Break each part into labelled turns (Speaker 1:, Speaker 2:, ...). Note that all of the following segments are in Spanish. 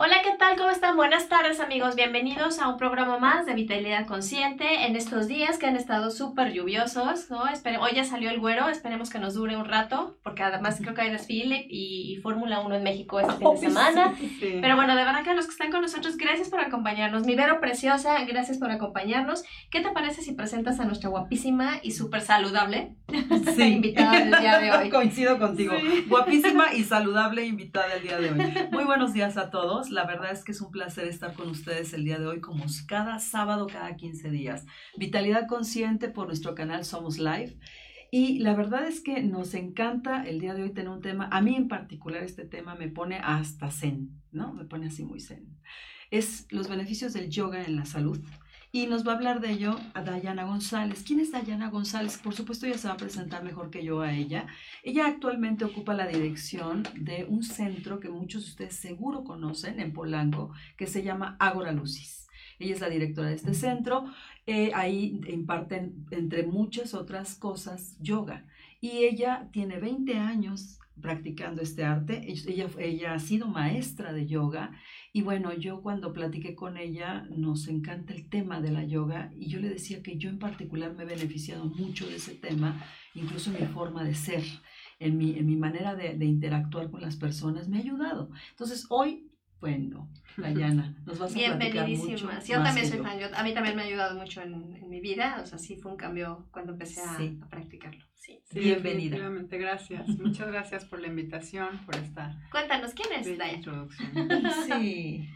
Speaker 1: Hola, ¿qué tal? ¿Cómo están? Buenas tardes amigos, bienvenidos a un programa más de Vitalidad Consciente en estos días que han estado súper lluviosos, ¿no? hoy ya salió el güero, esperemos que nos dure un rato, porque además creo que hay desfile y, Fórmula 1 en México este fin de semana. Pero bueno, de verdad que a los que están con nosotros, gracias por acompañarnos. Mi Vero Preciosa, gracias por acompañarnos. ¿Qué te parece si presentas a nuestra guapísima y súper saludable invitada del día de hoy?
Speaker 2: Coincido contigo, guapísima y saludable invitada del día de hoy. Muy buenos días a todos. La verdad es que es un placer estar con ustedes el día de hoy, como cada sábado, cada 15 días. Vitalidad Consciente por nuestro canal Somos Live. Y la verdad es que nos encanta el día de hoy tener un tema, a mí en particular este tema me pone hasta zen, ¿no? Me pone así muy zen. Es los beneficios del yoga en la salud. Y nos va a hablar de ello a Dayana González. ¿Quién es Dayana González? Por supuesto, ella se va a presentar mejor que yo a ella. Ella actualmente ocupa la dirección de un centro que muchos de ustedes seguro conocen en Polanco, que se llama Agora Lucis. Ella es la directora de este centro. Eh, ahí imparten, entre muchas otras cosas, yoga. Y ella tiene 20 años practicando este arte. Ella, ella ha sido maestra de yoga y bueno, yo cuando platiqué con ella nos encanta el tema de la yoga y yo le decía que yo en particular me he beneficiado mucho de ese tema, incluso en mi forma de ser, en mi, en mi manera de, de interactuar con las personas, me ha ayudado. Entonces hoy bueno, Dayana, nos vas a mucho
Speaker 1: Yo también soy fan. a mí también me ha ayudado mucho en, en, mi vida. O sea, sí fue un cambio cuando empecé a, a practicarlo. Sí.
Speaker 3: Bienvenida. Gracias. Muchas gracias por la invitación, por esta.
Speaker 1: Cuéntanos, ¿quién es Dayana?
Speaker 3: Introducción. sí.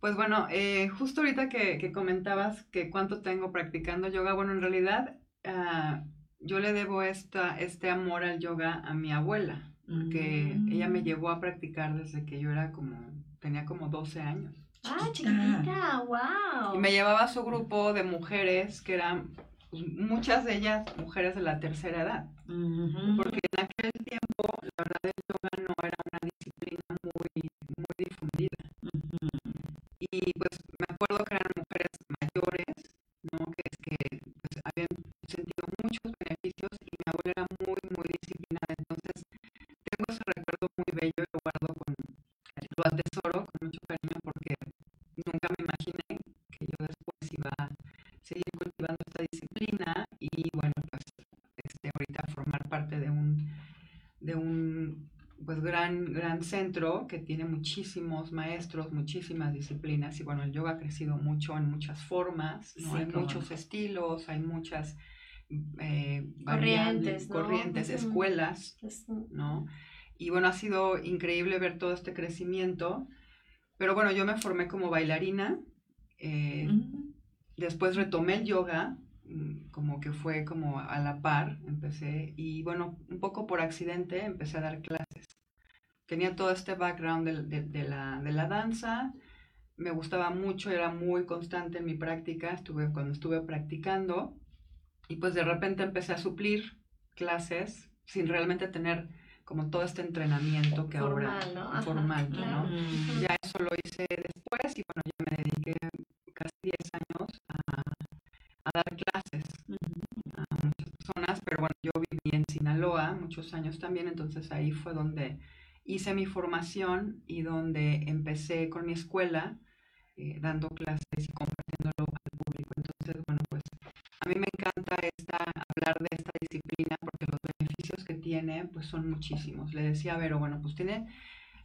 Speaker 3: Pues bueno, eh, justo ahorita que, que, comentabas que cuánto tengo practicando yoga, bueno, en realidad uh, yo le debo esta, este amor al yoga a mi abuela porque ella me mm. llevó a practicar desde que yo era como, tenía como 12 años.
Speaker 1: Ah, chiquitita, wow.
Speaker 3: Y me llevaba a su grupo de mujeres que eran, pues, muchas de ellas mujeres de la tercera edad. Porque en aquel tiempo, la verdad, el yoga no era una disciplina muy, muy difundida. Y pues me acuerdo que eran gran, gran centro que tiene muchísimos maestros, muchísimas disciplinas y bueno, el yoga ha crecido mucho en muchas formas, hay muchos estilos, hay muchas eh, corrientes, corrientes escuelas, ¿no? Y bueno, ha sido increíble ver todo este crecimiento. Pero bueno, yo me formé como bailarina. Eh, después retomé el yoga, mm, como que fue como a la par, empecé. Y bueno, un poco por accidente empecé a dar clases. Tenía todo este background de, la, de la danza. Me gustaba mucho, era muy constante en mi práctica, estuve, cuando estuve practicando. Y pues de repente empecé a suplir clases sin realmente tener como todo este entrenamiento que ahora ¿no? formal, ¿no? Ya eso lo hice después y bueno, ya me dediqué casi 10 años a, a dar clases a muchas personas, pero bueno, yo viví en Sinaloa muchos años también, entonces ahí fue donde hice mi formación y donde empecé con mi escuela eh, dando clases y compartiéndolo al público. Entonces, bueno, pues a mí me encanta esta, hablar de esta disciplina porque los beneficios que tiene pues son muchísimos. Le decía a Vero, bueno, pues tiene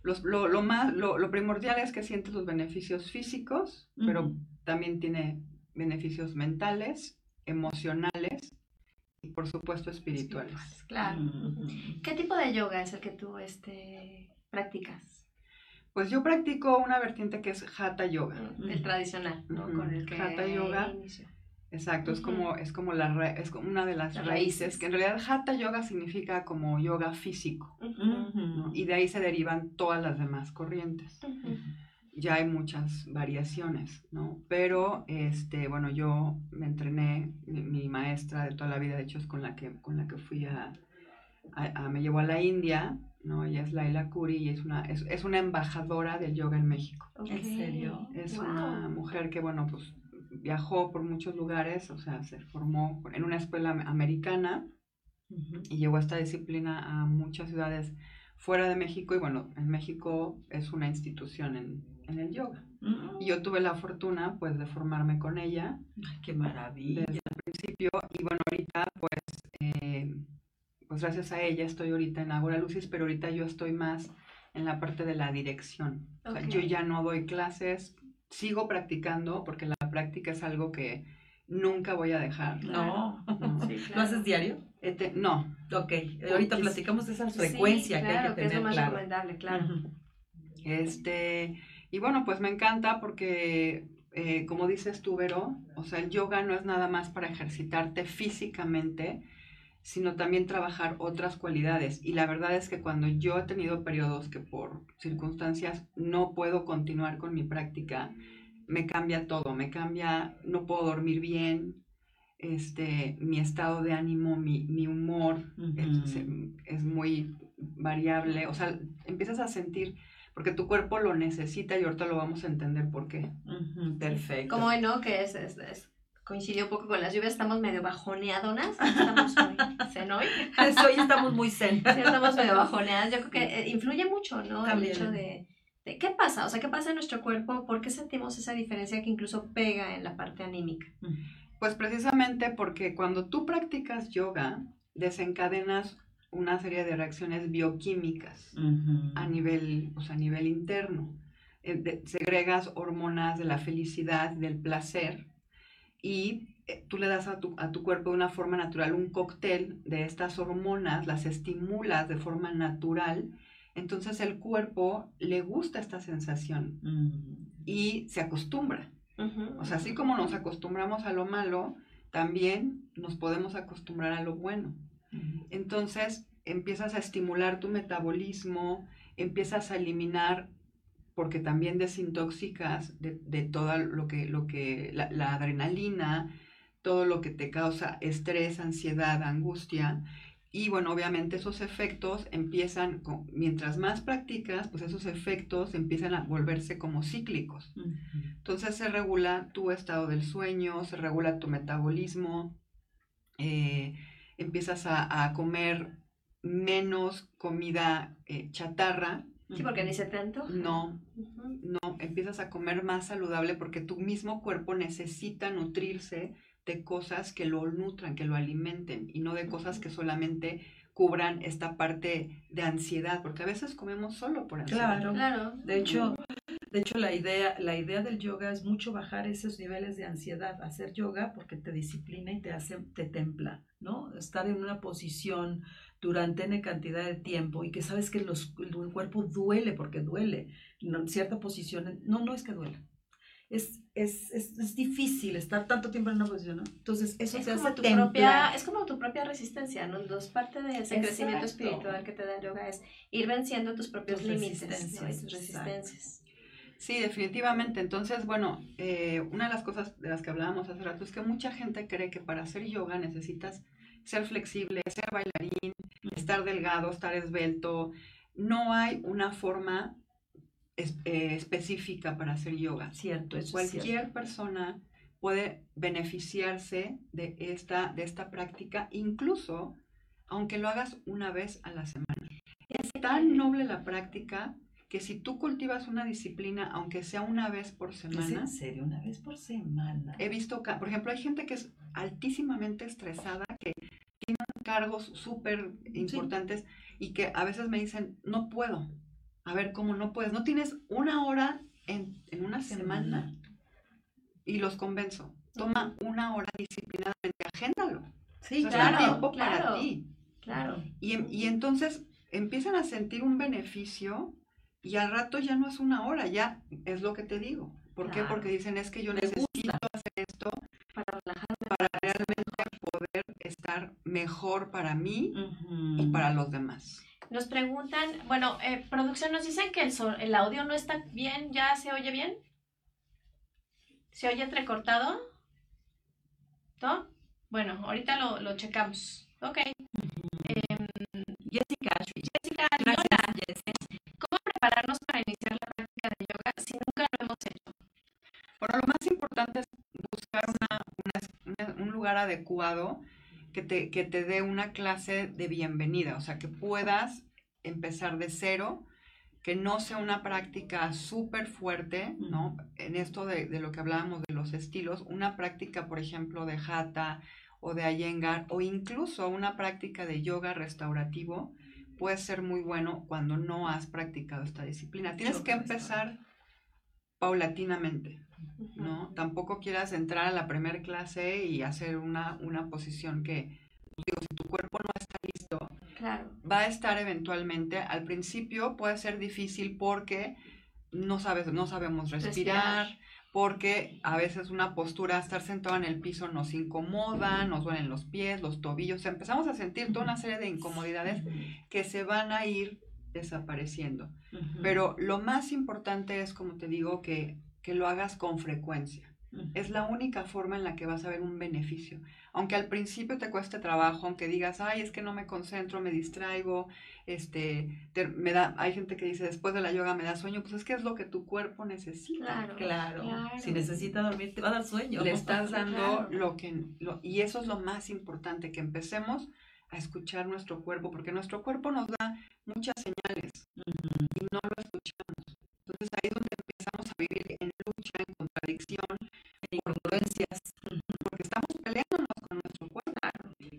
Speaker 3: los, lo, lo, más, lo, lo, primordial es que sientes los beneficios físicos, pero también tiene beneficios mentales, emocionales por supuesto espirituales.
Speaker 1: claro. ¿Qué tipo de yoga es el que tú este, practicas?
Speaker 3: Pues yo practico una vertiente que es Hatha Yoga.
Speaker 1: El tradicional, ¿no?
Speaker 3: Con el que Hatha Yoga. Exacto, es como, es como la es como una de las, raíces, que en realidad Hatha Yoga significa como yoga físico, y de ahí se derivan todas las demás corrientes. Ya hay muchas variaciones, ¿no? Pero, este, bueno, yo me entrené, mi, maestra de toda la vida, de hecho, es con la que, con la que fui a, me llevó a la India, ¿no? Ella es Laila Kuri y es una, es, una embajadora del yoga en México.
Speaker 1: ¿En serio?
Speaker 3: Es una mujer que, bueno, pues viajó por muchos lugares, o sea, se formó en una escuela americana y llevó esta disciplina a muchas ciudades fuera de México y bueno, en México es una institución en, en el yoga. Y yo tuve la fortuna pues de formarme con ella.
Speaker 2: Ay, qué maravilla.
Speaker 3: Desde el principio y bueno, ahorita pues, eh, pues gracias a ella estoy ahorita en Agora Lucis, pero ahorita yo estoy más en la parte de la dirección. O sea, yo ya no doy clases, sigo practicando porque la práctica es algo que nunca voy a dejar.
Speaker 2: No.
Speaker 3: No.
Speaker 1: Sí,
Speaker 2: ¿Lo haces diario?
Speaker 3: Este, no,
Speaker 2: Ok, ahorita platicamos de esa
Speaker 1: Sí,
Speaker 2: frecuencia
Speaker 1: claro,
Speaker 2: que hay que
Speaker 1: es lo
Speaker 2: tener
Speaker 1: más
Speaker 2: claro.
Speaker 1: recomendable, claro.
Speaker 3: Este, y bueno, pues me encanta porque, eh, como dices tú, Vero, o sea, el yoga no es nada más para ejercitarte físicamente, sino también trabajar otras cualidades. Y la verdad es que cuando yo he tenido periodos que por circunstancias no puedo continuar con mi práctica, me cambia todo, me cambia, no puedo dormir bien, este, mi estado de ánimo, mi, mi humor es, es muy variable, o sea, empiezas a sentir, porque tu cuerpo lo necesita y ahorita lo vamos a entender por qué.
Speaker 2: Perfecto.
Speaker 1: Como hoy, ¿no? Que es, es- es- coincidió un poco con las lluvias, estamos medio bajoneadonas, estamos muy zen hoy.
Speaker 2: Hoy estamos muy zen.
Speaker 1: Sí, estamos medio bajoneadas. Yo creo que eh, influye mucho, ¿no?
Speaker 2: También.
Speaker 1: El hecho de, de qué pasa, o sea, qué pasa en nuestro cuerpo, por qué sentimos esa diferencia que incluso pega en la parte anímica.
Speaker 3: Pues precisamente porque cuando tú practicas yoga, desencadenas una serie de reacciones bioquímicas a nivel, o sea, a nivel interno. Eh, de- segregas hormonas de la felicidad, del placer, y eh, tú le das a tu, a tu cuerpo de una forma natural un cóctel de estas hormonas, las estimulas de forma natural, entonces el cuerpo le gusta esta sensación
Speaker 2: Ujú.
Speaker 3: y se acostumbra. O sea, así como nos acostumbramos a lo malo, también nos podemos acostumbrar a lo bueno. Entonces empiezas a estimular tu metabolismo, empiezas a eliminar, porque también desintoxicas de, de todo lo que, lo que la, la adrenalina, todo lo que te causa estrés, ansiedad, angustia. Y bueno, obviamente esos efectos empiezan, con- mientras más practicas, pues esos efectos empiezan a volverse como cíclicos. Entonces se regula tu estado del sueño, se regula tu metabolismo, eh, empiezas a, a comer menos comida eh, chatarra,
Speaker 1: Sí, porque ni se tanto.
Speaker 3: no, no, empiezas a comer más saludable porque tu mismo cuerpo necesita nutrirse de cosas que lo nutran, que lo alimenten y no de cosas que solamente cubran esta parte de ansiedad, porque a veces comemos solo por ansiedad.
Speaker 2: Claro.
Speaker 1: Claro.
Speaker 2: De hecho, de hecho la idea, la idea del yoga es mucho bajar esos niveles de ansiedad, hacer yoga porque te disciplina y te hace, te templa, ¿no? Estar en una posición durante N cantidad de tiempo y que sabes que los, el, cuerpo duele porque duele, ¿no? cierta posición, no, no es que duela. Es, es, es, es difícil estar tanto tiempo en una posición, ¿no? Entonces, eso
Speaker 1: Es
Speaker 2: te
Speaker 1: como,
Speaker 2: hace
Speaker 1: tu
Speaker 2: templar.
Speaker 1: propia, es como tu propia resistencia, ¿no? Dos parte de ese crecimiento espiritual que te da el yoga es ir venciendo tus propios
Speaker 2: Tus
Speaker 1: límites, tus resistencias.
Speaker 3: Sí, definitivamente. Entonces, bueno, eh, una de las cosas de las que hablábamos hace rato es que mucha gente cree que para hacer yoga necesitas ser flexible, ser bailarín, estar delgado, estar esbelto. No hay una forma es- eh, específica para hacer yoga.
Speaker 2: Cierto, eso es
Speaker 3: Cualquier
Speaker 2: cierto.
Speaker 3: persona puede beneficiarse de esta, de esta práctica, incluso aunque lo hagas una vez a la semana. Es tan noble la práctica que si tú cultivas una disciplina, aunque sea una vez por
Speaker 2: ¿Es
Speaker 3: semana,
Speaker 2: en serio? Una vez por semana.
Speaker 3: he visto, por ejemplo, hay gente que es altísimamente estresada, que tiene cargos súper importantes y que a veces me dicen, no puedo. A ver, ¿cómo no puedes? No tienes una hora en, en una semana y los convenzo. Toma una hora disciplinadamente, agéndalo.
Speaker 2: Sí,
Speaker 3: O sea, es un
Speaker 1: claro,
Speaker 3: tiempo
Speaker 1: claro.
Speaker 3: para ti.
Speaker 1: Claro.
Speaker 3: Y, y entonces empiezan a sentir un beneficio y al rato ya no es una hora, ya es lo que te digo. ¿Por qué? Porque dicen es que yo
Speaker 2: Me
Speaker 3: necesito hacer esto
Speaker 1: Para relajarme.
Speaker 3: para realmente poder estar mejor para mí y para los demás.
Speaker 1: Nos preguntan, bueno, eh, producción nos dicen que el, so- el audio no está bien, ¿ya se oye bien? ¿Se oye entrecortado? ¿No? Bueno, ahorita lo, lo checamos. Ok. Em,
Speaker 2: Jessica,
Speaker 1: Jessica,
Speaker 2: gracias,
Speaker 1: hola.
Speaker 2: Jessica.
Speaker 1: ¿Cómo prepararnos para iniciar la práctica de yoga si nunca lo hemos hecho?
Speaker 3: Bueno, lo más importante es buscar una- una- una- un lugar adecuado que te, que te dé una clase de bienvenida, o sea, que puedas empezar de cero, que no sea una práctica súper fuerte, ¿no? En esto de, de, lo que hablábamos de los estilos, una práctica, por ejemplo, de Hatha o de Iyengar, o incluso una práctica de yoga restaurativo, puede ser muy bueno cuando no has practicado esta disciplina. Tienes que empezar paulatinamente, ¿no? Tampoco quieras entrar a la primera clase y hacer una, una posición que, digo, si tu cuerpo no está listo, va a estar eventualmente, al principio puede ser difícil porque no sabes, no sabemos respirar, porque a veces una postura, estar sentado en el piso nos incomoda, nos duelen los pies, los tobillos, empezamos a sentir toda una serie de incomodidades que se van a ir desapareciendo. Pero lo más importante es, como te digo, que, que lo hagas con frecuencia. Es la única forma en la que vas a ver un beneficio. Aunque al principio te cueste trabajo, aunque digas, ay, es que no me concentro, me distraigo, este, me da, hay gente que dice, después de la yoga me da sueño, pues es que es lo que tu cuerpo necesita.
Speaker 2: Claro, claro. Si necesita dormir, te va a dar sueño.
Speaker 3: Le estás dando lo que, lo, y eso es lo más importante, que empecemos a escuchar nuestro cuerpo, porque nuestro cuerpo nos da muchas señales y no lo escuchamos. Entonces ahí es donde empezamos a vivir en lucha, en contradicción, en incongruencias, porque estamos peleándonos con nuestro cuerpo.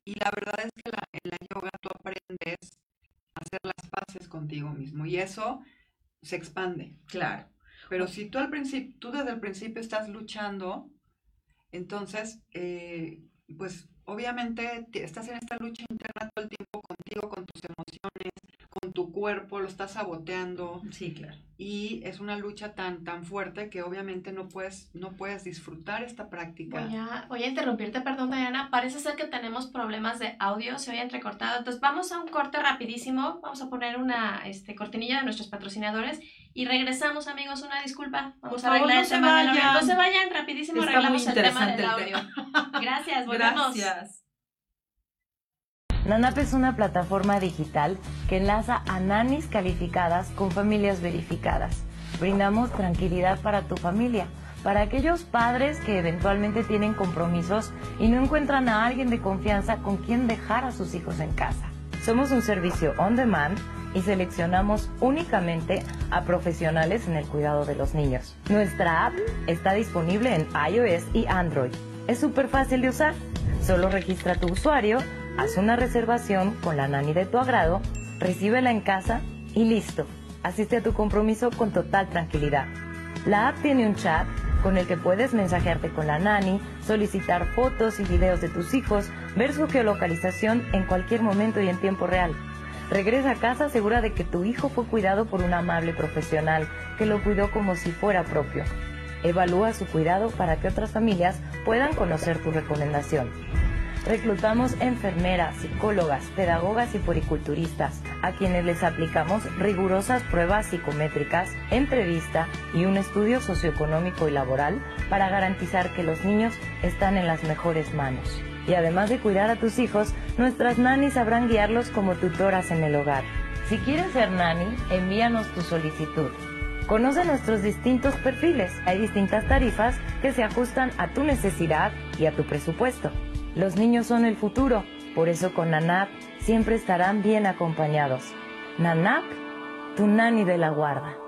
Speaker 3: Y la verdad es eso se expande.
Speaker 2: Claro.
Speaker 3: Pero si tú al principio, tú desde el principio estás luchando, entonces, eh, pues obviamente estás en esta lucha interna todo el tiempo contigo, con tus emociones, con tu cuerpo, lo estás saboteando.
Speaker 2: Sí, claro.
Speaker 3: Y es una lucha tan, tan fuerte que obviamente no puedes, no puedes disfrutar esta práctica.
Speaker 1: Voy a, voy a interrumpirte, perdón, Diana. Parece ser que tenemos problemas de audio, se oye entrecortado. Entonces vamos a un corte rapidísimo. Vamos a poner una este, cortinilla de nuestros patrocinadores y regresamos, amigos. Una disculpa. Vamos a arreglar no el tema del audio. No se vayan, rapidísimo arreglamos el tema del audio. Gracias, volvemos. Gracias.
Speaker 4: NANAP es una plataforma digital que enlaza a nanis calificadas con familias verificadas. Brindamos tranquilidad para tu familia, para aquellos padres que eventualmente tienen compromisos y no encuentran a alguien de confianza con quien dejar a sus hijos en casa. Somos un servicio on demand y seleccionamos únicamente a profesionales en el cuidado de los niños. Nuestra app está disponible en iOS y Android. Es súper fácil de usar. Solo registra tu usuario haz una reservación con la nani de tu agrado, recíbela en casa y listo. Asiste a tu compromiso con total tranquilidad. La app tiene un chat con el que puedes mensajearte con la nani, solicitar fotos y videos de tus hijos, ver su geolocalización en cualquier momento y en tiempo real. Regresa a casa segura de que tu hijo fue cuidado por un amable profesional que lo cuidó como si fuera propio. Evalúa su cuidado para que otras familias puedan conocer tu recomendación. Reclutamos enfermeras, psicólogas, pedagogas y poriculturistas, a quienes les aplicamos rigurosas pruebas psicométricas, entrevista y un estudio socioeconómico y laboral para garantizar que los niños están en las mejores manos. Y además de cuidar a tus hijos, nuestras nanis sabrán guiarlos como tutoras en el hogar. Si quieres ser nani, envíanos tu solicitud. Conoce nuestros distintos perfiles. Hay distintas tarifas que se ajustan a tu necesidad y a tu presupuesto. Los niños son el futuro, por eso con NANAP siempre estarán bien acompañados. NANAP, tu nani de la guarda.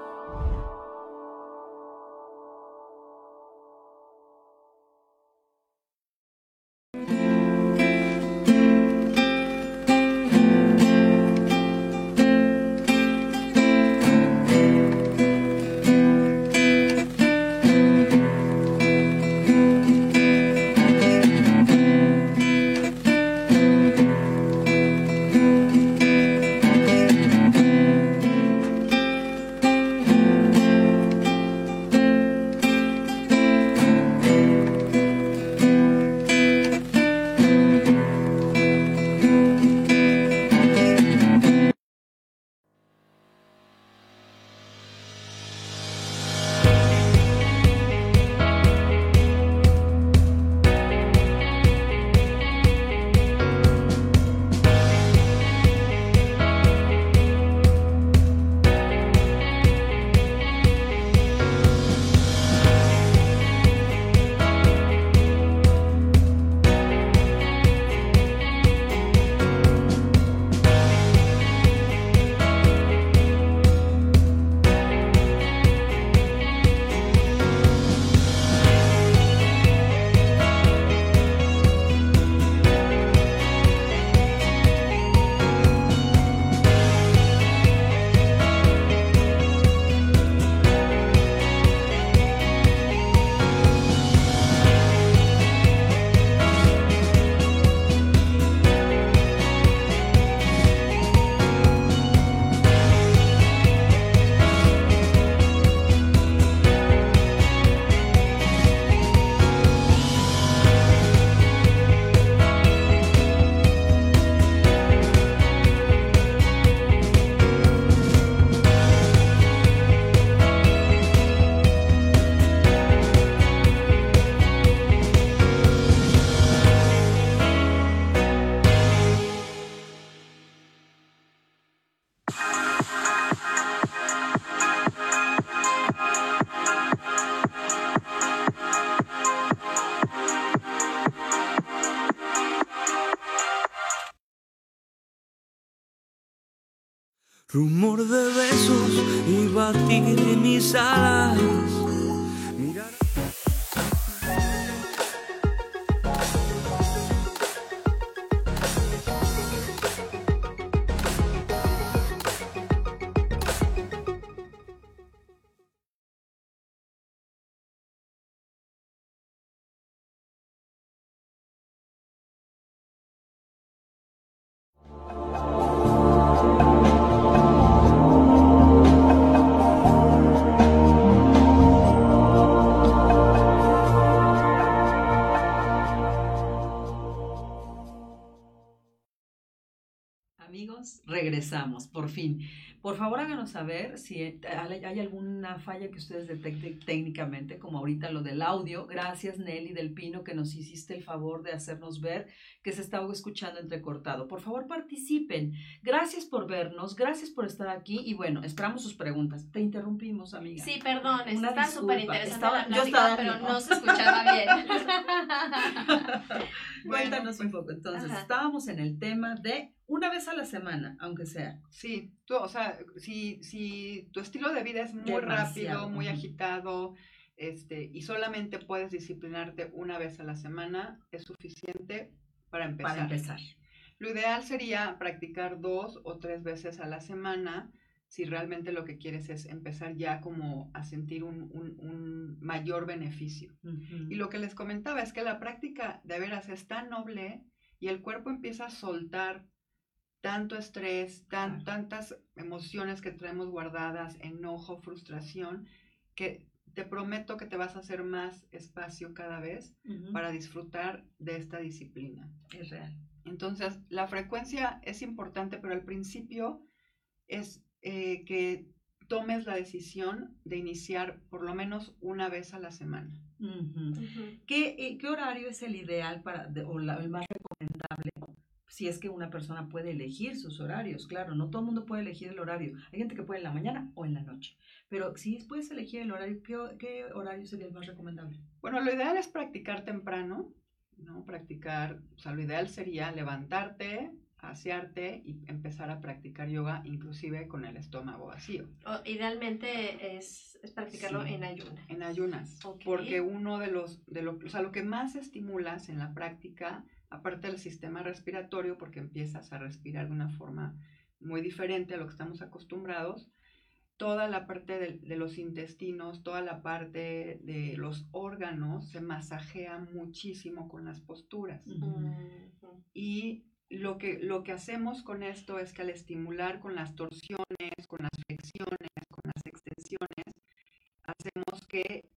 Speaker 5: Rumor de besos y batir mis alas.
Speaker 2: Regresamos, por fin. Por favor, háganos saber si hay alguna falla que ustedes detecten técnicamente, como ahorita lo del audio. Gracias, Nelly del Pino, que nos hiciste el favor de hacernos ver que se estaba escuchando entrecortado. Por favor, participen. Gracias por vernos, gracias por estar aquí y bueno, esperamos sus preguntas. Te interrumpimos, amiga.
Speaker 1: Sí, perdón,
Speaker 2: Una
Speaker 1: está súper interesante
Speaker 2: yo estaba-
Speaker 1: pero no se escuchaba bien.
Speaker 2: Cuéntanos un poco. Entonces,
Speaker 1: Ajá.
Speaker 2: estábamos en el tema de una vez a la semana, aunque sea.
Speaker 3: Sí, tú, o sea, si, si tu estilo de vida es muy
Speaker 2: Demasiado,
Speaker 3: rápido, muy agitado, este, y solamente puedes disciplinarte una vez a la semana, es suficiente para empezar.
Speaker 2: Para empezar.
Speaker 3: Lo ideal sería practicar dos o tres veces a la semana si realmente lo que quieres es empezar ya como a sentir un, un- un mayor beneficio. Y lo que les comentaba es que la práctica de veras es tan noble y el cuerpo empieza a soltar tanto estrés, tan,
Speaker 2: Claro.
Speaker 3: tantas emociones que traemos guardadas, enojo, frustración, que te prometo que te vas a hacer más espacio cada vez para disfrutar de esta disciplina.
Speaker 2: Es real.
Speaker 3: Entonces, la frecuencia es importante, pero al principio es eh, que tomes la decisión de iniciar por lo menos una vez a la semana.
Speaker 2: ¿Qué, eh, qué horario es el ideal para, de- o la- el más recomendable? Si es que una persona puede elegir sus horarios, claro, no todo el mundo puede elegir el horario. Hay gente que puede en la mañana o en la noche. Pero si puedes elegir el horario, ¿qué, qué horario sería el más recomendable?
Speaker 3: Bueno, lo ideal es practicar temprano, ¿no? Practicar, o sea, lo ideal sería levantarte, asearte y empezar a practicar yoga, inclusive con el estómago vacío,
Speaker 1: O, idealmente es, es practicarlo
Speaker 3: Sí.
Speaker 1: en ayuna.
Speaker 3: en ayunas, porque uno de los, de lo, o sea, lo que más estimulas en la práctica, aparte del sistema respiratorio, porque empiezas a respirar de una forma muy diferente a lo que estamos acostumbrados, toda la parte de, de los intestinos, toda la parte de los órganos se masajea muchísimo con las posturas.
Speaker 2: Ujú.
Speaker 3: Y lo que, lo que hacemos con esto es que al estimular con las torsiones, con las flexiones, con las extensiones, hacemos que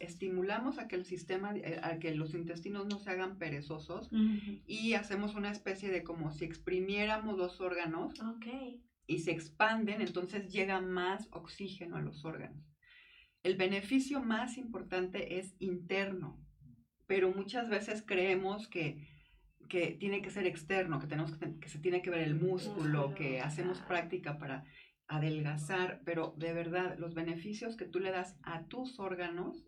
Speaker 3: estimulamos a que el sistema, eh, a que los intestinos no se hagan perezosos
Speaker 2: Ujú.
Speaker 3: y hacemos una especie de como si exprimiéramos los órganos
Speaker 1: Ok.
Speaker 3: y se expanden, entonces llega más oxígeno a los órganos. El beneficio más importante es interno, pero muchas veces creemos que, que tiene que ser externo, que, tenemos que, que se tiene que ver el músculo, que hacemos práctica para adelgazar, pero de verdad los beneficios que tú le das a tus órganos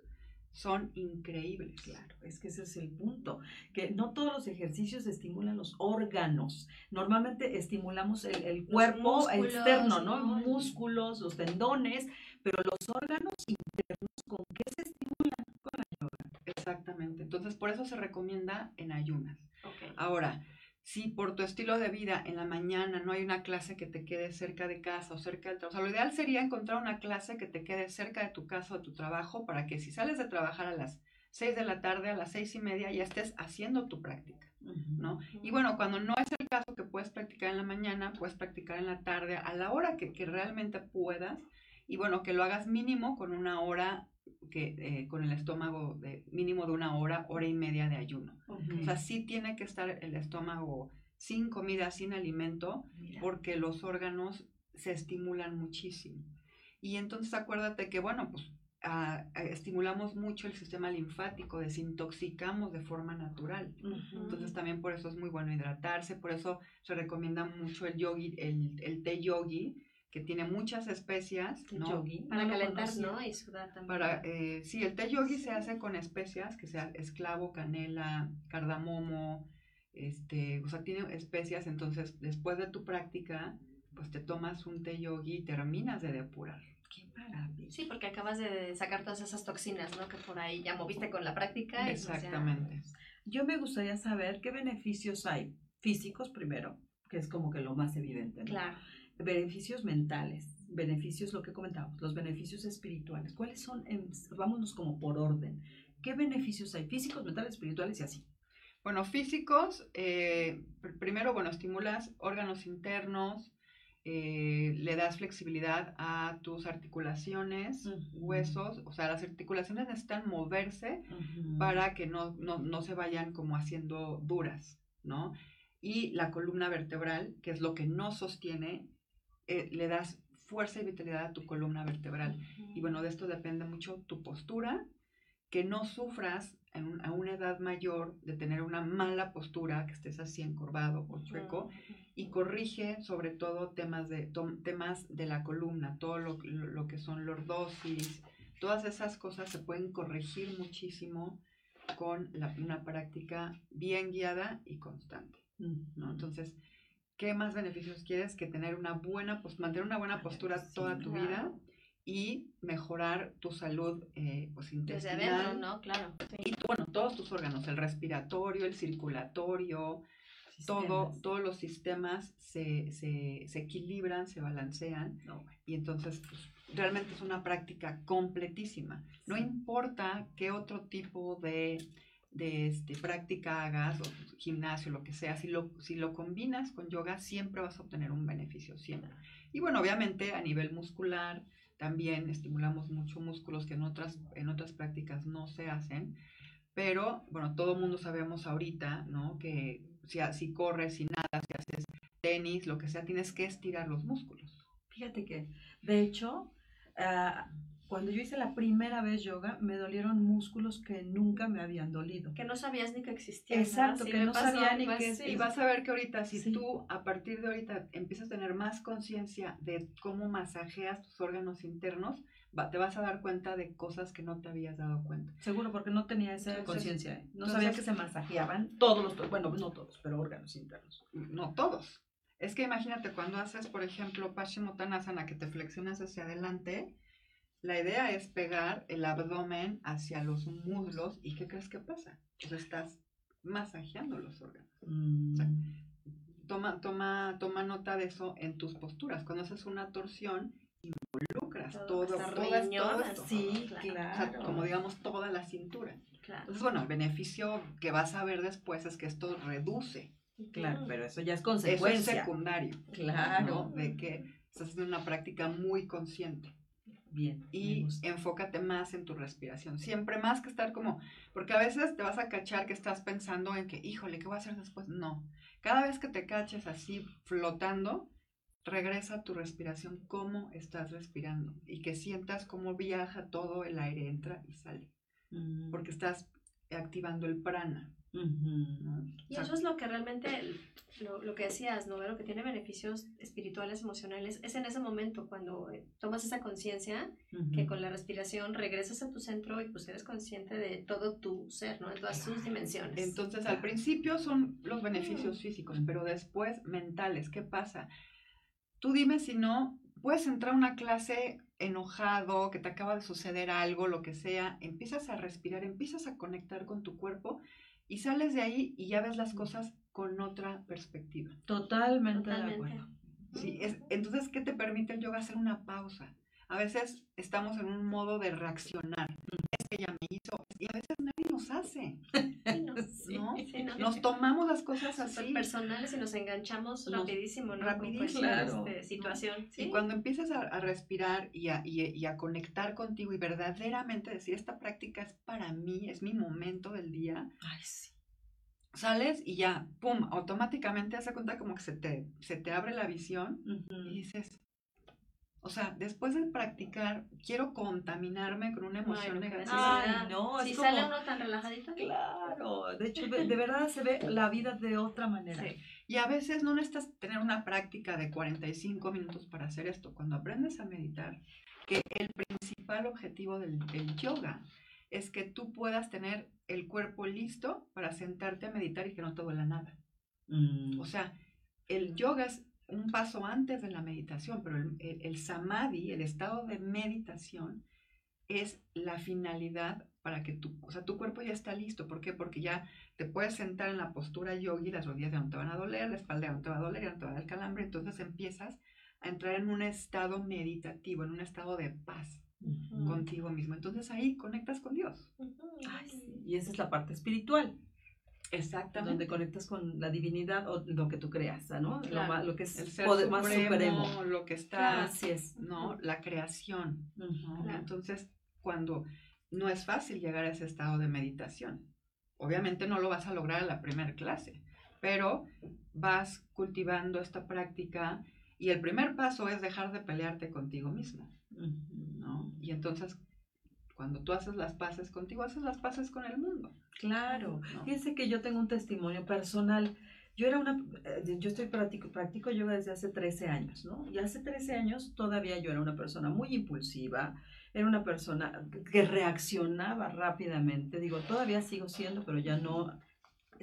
Speaker 3: son increíbles.
Speaker 2: Claro, es que ese es el punto, que no todos los ejercicios estimulan los órganos. Normalmente estimulamos el, el cuerpo
Speaker 1: músculos,
Speaker 2: externo, ¿no?
Speaker 1: ¿no?
Speaker 2: Músculos, los tendones, pero los órganos internos, ¿con qué se estimulan? Con la yoga.
Speaker 3: Exactamente. Entonces, por eso se recomienda en ayunas.
Speaker 1: Ok.
Speaker 3: Ahora, si por tu estilo de vida en la mañana no hay una clase que te quede cerca de casa o cerca del trabajo, o sea, lo ideal sería encontrar una clase que te quede cerca de tu casa o de tu trabajo para que si sales de trabajar a las 6 de la tarde, a las seis y media ya estés haciendo tu práctica, ¿no? Y bueno, cuando no es el caso que puedes practicar en la mañana, puedes practicar en la tarde, a la hora que, que realmente puedas, y bueno, que lo hagas mínimo con una hora, que, eh, con el estómago de mínimo de una hora, hora y media de ayuno. O sea, sí tiene que estar el estómago sin comida, sin alimento,
Speaker 2: Mira.
Speaker 3: porque los órganos se estimulan muchísimo. Y entonces acuérdate que, bueno, pues ah, ah, estimulamos mucho el sistema linfático, desintoxicamos de forma natural. Entonces también por eso es muy bueno hidratarse, por eso se recomienda mucho el yogi, el, el té yogi, que tiene muchas especias, ¿no?
Speaker 2: yogi,
Speaker 1: Para
Speaker 2: no
Speaker 1: calentar. ¿no? Y sudar también.
Speaker 3: Para, eh, sí, el té yogi se hace con especias, que sea esclavo, canela, cardamomo, este, o sea, tiene especias, entonces después de tu práctica, pues te tomas un té yogi y terminas de depurar.
Speaker 2: Qué maravilla.
Speaker 1: Sí, porque acabas de sacar todas esas toxinas, ¿no? Que por ahí ya moviste con la práctica. y pues ya-
Speaker 3: Exactamente.
Speaker 2: Yo me gustaría saber qué beneficios hay físicos primero, que es como que lo más evidente. ¿no?
Speaker 1: Claro.
Speaker 2: Beneficios mentales, beneficios, lo que comentábamos, los beneficios espirituales. ¿Cuáles son? En- vámonos como por orden. ¿Qué beneficios hay físicos, mentales, espirituales y así?
Speaker 3: Bueno, físicos, eh, pr- primero, bueno, estimulas órganos internos, eh, le das flexibilidad a tus articulaciones, huesos, o sea, las articulaciones necesitan moverse para que no, no, no se vayan como haciendo duras, ¿no? Y la columna vertebral, que es lo que no sostiene, eh, le das fuerza y vitalidad a tu columna vertebral. Y bueno, de esto depende mucho tu postura, que no sufras en un- a una edad mayor de tener una mala postura, que estés así encorvado o chueco, y corrige sobre todo temas de, temas de la columna, todo lo, lo- lo que son lordosis, todas esas cosas se pueden corregir muchísimo con la- una práctica bien guiada y constante. ¿no? Entonces, ¿qué más beneficios quieres que tener una buena, pues mantener una buena postura
Speaker 2: Sí,
Speaker 3: toda tu
Speaker 1: claro.
Speaker 3: vida y mejorar tu salud eh, pues,
Speaker 1: Desde
Speaker 3: intestinal?
Speaker 1: adentro, ¿no? Claro. sí.
Speaker 3: Y bueno, todos tus órganos, el respiratorio, el circulatorio, todo, todos los sistemas se, se, se equilibran, se balancean
Speaker 2: No, bueno,
Speaker 3: y entonces pues, realmente es una práctica completísima. No importa qué otro tipo de, de este, práctica hagas, o gimnasio, lo que sea, si lo, si lo combinas con yoga siempre vas a obtener un beneficio, siempre. Y bueno, obviamente a nivel muscular también estimulamos mucho músculos que en otras, en otras prácticas no se hacen, pero bueno, todo el mundo sabemos ahorita, ¿no? Que si, si corres, si nadas, si haces tenis, lo que sea, tienes que estirar los músculos.
Speaker 2: Fíjate que, de hecho, ah, cuando yo hice la primera vez yoga, me dolieron músculos que nunca me habían dolido.
Speaker 1: Que no sabías ni que existían.
Speaker 2: Exacto.
Speaker 1: Sí,
Speaker 2: que no sabía ni que-
Speaker 1: así.
Speaker 3: Y vas a ver que ahorita, si
Speaker 2: Sí.
Speaker 3: tú a partir de ahorita empiezas a tener más conciencia de cómo masajeas tus órganos internos, va- te vas a dar cuenta de cosas que no te habías dado cuenta.
Speaker 2: Seguro, porque no tenía esa conciencia. ¿eh? No
Speaker 3: entonces-
Speaker 2: sabía que se masajeaban todos los, bueno, no todos, pero órganos internos.
Speaker 3: No todos. Es que imagínate cuando haces, por ejemplo, Paschimottanasana, que te flexionas hacia adelante, la idea es pegar el abdomen hacia los muslos y ¿qué crees que pasa? Pues estás masajeando los órganos.
Speaker 2: Mm.
Speaker 3: sea, Toma, toma, toma nota de eso en tus posturas. Cuando haces una torsión, involucras
Speaker 1: Todo,
Speaker 3: todo,
Speaker 1: hasta
Speaker 3: todo, esto.
Speaker 2: Sí,
Speaker 1: Claro.
Speaker 3: O sea, como digamos, toda la cintura.
Speaker 1: Claro.
Speaker 3: Entonces, bueno, el beneficio que vas a ver después es que esto reduce.
Speaker 2: Claro, pero eso ya es
Speaker 3: Eso es
Speaker 2: consecuencia.
Speaker 3: secundario.
Speaker 2: Claro.
Speaker 3: ¿no? De que estás haciendo una práctica muy consciente.
Speaker 2: Bien.
Speaker 3: Y enfócate más en tu respiración. Siempre más que estar como. Porque a veces te vas a cachar que estás pensando en que, híjole, ¿qué voy a hacer después? No. Cada vez que te caches así flotando, regresa a tu respiración, cómo estás respirando. Y que sientas cómo viaja todo el aire, entra y sale.
Speaker 2: Mm.
Speaker 3: Porque estás activando el prana.
Speaker 2: Ujú.
Speaker 3: ¿no?
Speaker 1: Y eso es lo que realmente, lo, lo que decías, ¿no? Lo que tiene beneficios espirituales, emocionales, es en ese momento cuando eh, tomas esa conciencia que
Speaker 2: Ujú.
Speaker 1: con la respiración regresas a tu centro y pues eres consciente de todo tu ser, ¿no? De todas sus dimensiones.
Speaker 3: Entonces, al principio son los beneficios físicos, pero después mentales. ¿Qué pasa? Tú dime si no, puedes entrar a una clase enojado, que te acaba de suceder algo, lo que sea, empiezas a respirar, empiezas a conectar con tu cuerpo y sales de ahí y ya ves las cosas con otra perspectiva.
Speaker 2: Totalmente, de
Speaker 1: Totalmente.
Speaker 2: acuerdo.
Speaker 3: ¿sí? Es, entonces, ¿qué te permite el yoga? Hacer una pausa. A veces estamos en un modo de reaccionar. Es que ella me hizo, y a veces nadie nos hace,
Speaker 1: Sí, ¿no?
Speaker 2: Sí.
Speaker 3: ¿no?
Speaker 1: Sí, ¿no?
Speaker 3: Nos tomamos las cosas así.
Speaker 1: personales y nos enganchamos
Speaker 3: Nos-
Speaker 1: rapidísimo, ¿no?
Speaker 3: rapidísimo,
Speaker 2: claro.
Speaker 1: este, situación. ¿sí?
Speaker 3: Y cuando empiezas a, a respirar y a, y, y a conectar contigo y verdaderamente decir, esta práctica es para mí, es mi momento del día,
Speaker 2: Ay, sí.
Speaker 3: sales y ya, pum, automáticamente hace cuenta como que se te, se te abre la visión y dices, o sea, después de practicar, quiero contaminarme con una emoción negativa.
Speaker 2: Ay, no,
Speaker 1: si
Speaker 2: es
Speaker 1: sale
Speaker 2: como-
Speaker 1: uno tan relajadito.
Speaker 2: Claro, de hecho, de, de verdad se ve la vida de otra manera.
Speaker 1: Sí.
Speaker 3: Y a veces no necesitas tener una práctica de 45 minutos para hacer esto. Cuando aprendes a meditar, que el principal objetivo del, del yoga es que tú puedas tener el cuerpo listo para sentarte a meditar y que no te duela nada.
Speaker 2: Mm.
Speaker 3: O sea, el yoga es un paso antes de la meditación, pero el, el- el samadhi, el estado de meditación, es la finalidad para que tu, o sea, tu cuerpo ya está listo. ¿Por qué? Porque ya te puedes sentar en la postura yogi, las rodillas ya no te van a doler, la espalda ya no te va a doler, ya no te va a dar el calambre, entonces empiezas a entrar en un estado meditativo, en un estado de paz contigo mismo. Entonces ahí conectas con Dios.
Speaker 2: Ay, sí. Y esa es la parte espiritual,
Speaker 3: Exactamente.
Speaker 2: donde conectas con la divinidad o lo que tú creas, ¿no? Lo,
Speaker 1: Claro.
Speaker 2: ma- lo que es
Speaker 3: el ser
Speaker 2: poder- más
Speaker 3: supremo,
Speaker 2: supremo.
Speaker 3: lo que está,
Speaker 2: Así es.
Speaker 3: ¿no? La creación.
Speaker 1: Claro.
Speaker 3: Entonces, cuando no es fácil llegar a ese estado de meditación, obviamente no lo vas a lograr a la primera clase, pero vas cultivando esta práctica y el primer paso es dejar de pelearte contigo mismo. ¿no? Y entonces, cuando tú haces las paces contigo, haces las paces con el mundo.
Speaker 2: Claro.
Speaker 3: ¿no?
Speaker 2: Fíjense que yo tengo un testimonio personal. Yo era una, eh, yo estoy practico, practico yoga desde hace 13 años, ¿no? Y hace 13 años todavía yo era una persona muy impulsiva, era una persona que reaccionaba rápidamente. Digo, todavía sigo siendo, pero ya no,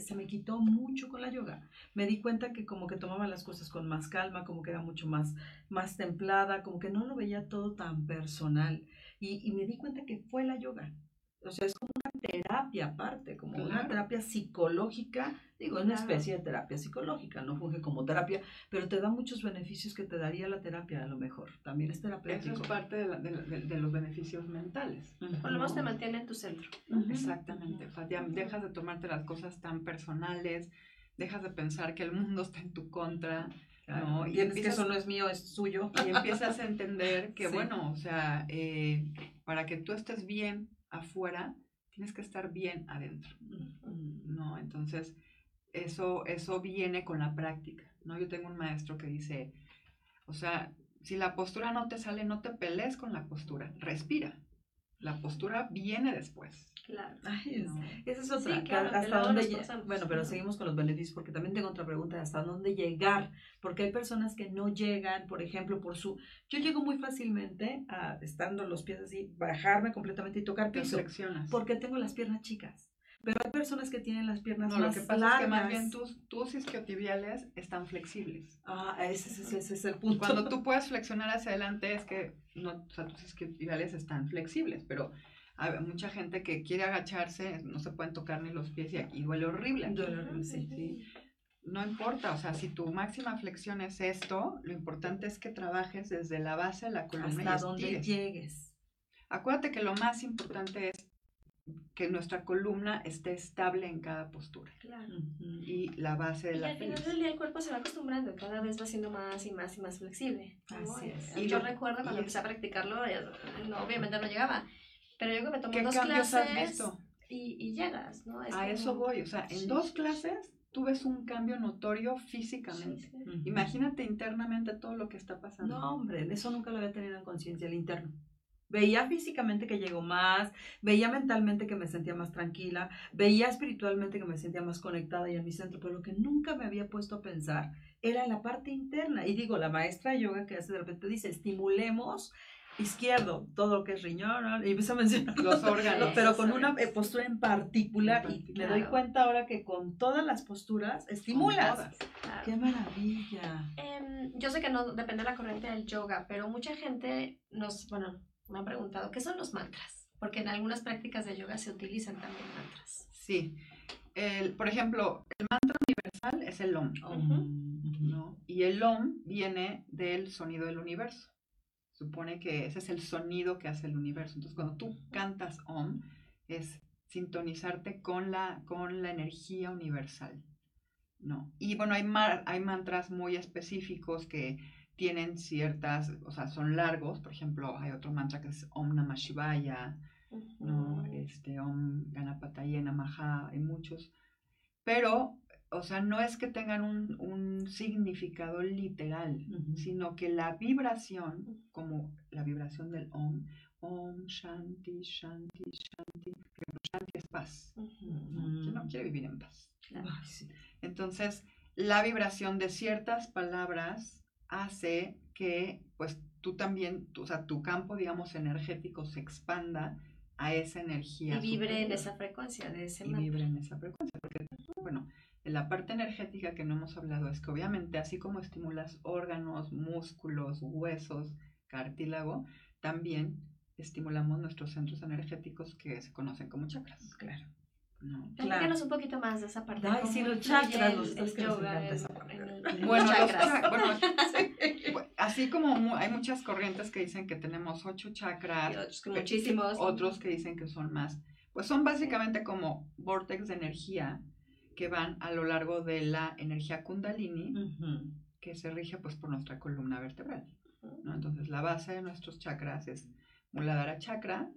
Speaker 2: se me quitó mucho con la yoga. Me di cuenta que como que tomaba las cosas con más calma, como que era mucho más, más templada, como que no lo veía todo tan personal. Y, y me di cuenta que fue la yoga. O sea, es como una terapia aparte, como una terapia psicológica, digo, una
Speaker 1: Claro.
Speaker 2: especie de terapia psicológica, no funge como terapia, pero te da muchos beneficios que te daría la terapia a lo mejor. También es
Speaker 3: Eso
Speaker 2: terapéutico.
Speaker 3: es parte de, la- de la- de- de los beneficios mentales.
Speaker 1: Por lo menos te mantiene en tu centro.
Speaker 3: Exactamente. O sea, ya dejas de tomarte las cosas tan personales, dejas de pensar que el mundo está en tu contra.
Speaker 2: Claro,
Speaker 3: No, y
Speaker 2: entiendes que
Speaker 3: empiezas-
Speaker 2: eso no es mío, es suyo.
Speaker 3: y empiezas a entender que,
Speaker 2: Sí.
Speaker 3: bueno, o sea, eh, para que tú estés bien afuera, tienes que estar bien adentro. ¿no? Entonces, eso, eso viene con la práctica, ¿no? Yo tengo un maestro que dice, o sea, si la postura no te sale, no te pelees con la postura, respira. La postura viene después.
Speaker 1: Claro.
Speaker 2: Ay,
Speaker 3: ¿no?
Speaker 2: Esa es otra.
Speaker 1: Sí, claro,
Speaker 2: hasta dónde
Speaker 1: pasamos.
Speaker 2: Bueno, pero seguimos con los beneficios porque también tengo otra pregunta hasta dónde llegar, porque hay personas que no llegan, por ejemplo, por su yo llego muy fácilmente a estando los pies así, bajarme completamente y tocar piso, porque tengo las piernas chicas. Pero hay personas que tienen las piernas
Speaker 3: No, lo
Speaker 2: más
Speaker 3: que pasa
Speaker 2: largas.
Speaker 3: es que más bien tus, tus isquiotibiales están flexibles.
Speaker 2: Ah, ese, ese- ese es el punto.
Speaker 3: Cuando tú puedes flexionar hacia adelante es que no, o sea, tus isquiotibiales están flexibles, pero hay mucha gente que quiere agacharse, no se pueden tocar ni los pies y aquí duele horrible.
Speaker 2: Duele horrible, sí.
Speaker 3: Sí. No importa, o sea, si tu máxima flexión es esto, lo importante es que trabajes desde la base de la columna y
Speaker 2: hasta donde
Speaker 3: estires.
Speaker 2: llegues.
Speaker 3: Acuérdate que lo más importante es que nuestra columna esté estable en cada postura
Speaker 1: Claro.
Speaker 3: Y la base de
Speaker 1: Y
Speaker 3: la
Speaker 1: al final del día el cuerpo se va acostumbrando y cada vez va siendo más y más y más flexible. ¿no?
Speaker 2: Así es.
Speaker 1: Y
Speaker 3: Y
Speaker 1: yo
Speaker 3: lo-
Speaker 1: recuerdo cuando
Speaker 3: y
Speaker 1: empecé a practicarlo, eh, no, obviamente no llegaba, pero yo que me tomé
Speaker 3: ¿Qué
Speaker 1: dos
Speaker 3: cambios has
Speaker 1: clases
Speaker 3: visto?
Speaker 1: y, y llegas, ¿no? Es
Speaker 3: A
Speaker 1: como-
Speaker 3: eso voy, o sea, en
Speaker 1: Sí.
Speaker 3: dos clases tú ves un cambio notorio
Speaker 1: Sí,
Speaker 3: físicamente.
Speaker 1: sí.
Speaker 2: Ujú.
Speaker 3: Imagínate internamente todo lo que está pasando.
Speaker 2: No, hombre, eso nunca lo había tenido en conciencia, el interno. Veía físicamente que llegó más, veía mentalmente que me sentía más tranquila, veía espiritualmente que me sentía más conectada y en mi centro, pero lo que nunca me había puesto a pensar era en la parte interna. Y digo, la maestra de yoga que hace de repente dice, estimulemos izquierdo, todo lo que es riñón, y empieza a mencionar
Speaker 3: Los órganos.
Speaker 2: pero con una eh, postura en particular,
Speaker 3: En
Speaker 2: y me doy cuenta ahora que con todas las posturas estimulas.
Speaker 3: Todas.
Speaker 1: Claro.
Speaker 2: ¡Qué maravilla!
Speaker 1: Em, yo sé que no depende de la corriente del yoga, pero mucha gente nos, bueno, me han preguntado, ¿qué son los mantras? Porque en algunas prácticas de yoga se utilizan también mantras.
Speaker 3: Sí. El, por ejemplo, el mantra universal es el OM,
Speaker 2: Ujú.
Speaker 3: ¿no? Y el OM viene del sonido del universo. Supone que ese es el sonido que hace el universo. Entonces, cuando tú cantas OM, es sintonizarte con la, con la energía universal, ¿no? Y bueno, hay, mar- hay mantras muy específicos que tienen ciertas, o sea, son largos. Por ejemplo, hay otro mantra que es Om Namah Shivaya, ¿no? Este, Om Ganapataye Namaha, hay muchos. Pero, o sea, no es que tengan un, un significado literal, sino que la vibración, como la vibración del Om, Om Shanti, Shanti, Shanti, Shanti es paz.
Speaker 1: Ujú.
Speaker 3: ¿no? ¿Quién no quiere vivir en paz?
Speaker 1: Claro.
Speaker 2: Ay, sí.
Speaker 3: Entonces, la vibración de ciertas palabras hace que, pues, tú también, tú- o sea, tu campo, digamos, energético se expanda a esa energía.
Speaker 1: Y vibre en esa frecuencia de ese
Speaker 3: y vibra en esa frecuencia. Porque, bueno, en la parte energética que no hemos hablado es que obviamente así como estimulas órganos, músculos, huesos, cartílago, también estimulamos nuestros centros energéticos que se conocen como chakras.
Speaker 2: Claro.
Speaker 3: ¿no?
Speaker 1: Un poquito más de esa parte.
Speaker 2: Ay,
Speaker 1: ¿Cómo
Speaker 2: sí, los chakras, los- que nos esa parte.
Speaker 3: Bueno,
Speaker 1: chakras.
Speaker 3: bueno, bu- así como mu- hay muchas corrientes que dicen que tenemos ocho chakras,
Speaker 1: otros que muchísimos.
Speaker 3: otros que dicen que son más, pues son básicamente como vortex de energía que van a lo largo de la energía kundalini,
Speaker 2: Ujú.
Speaker 3: que se rige pues por nuestra columna vertebral. ¿no? Entonces la base de nuestros chakras es Muladhara Chakra,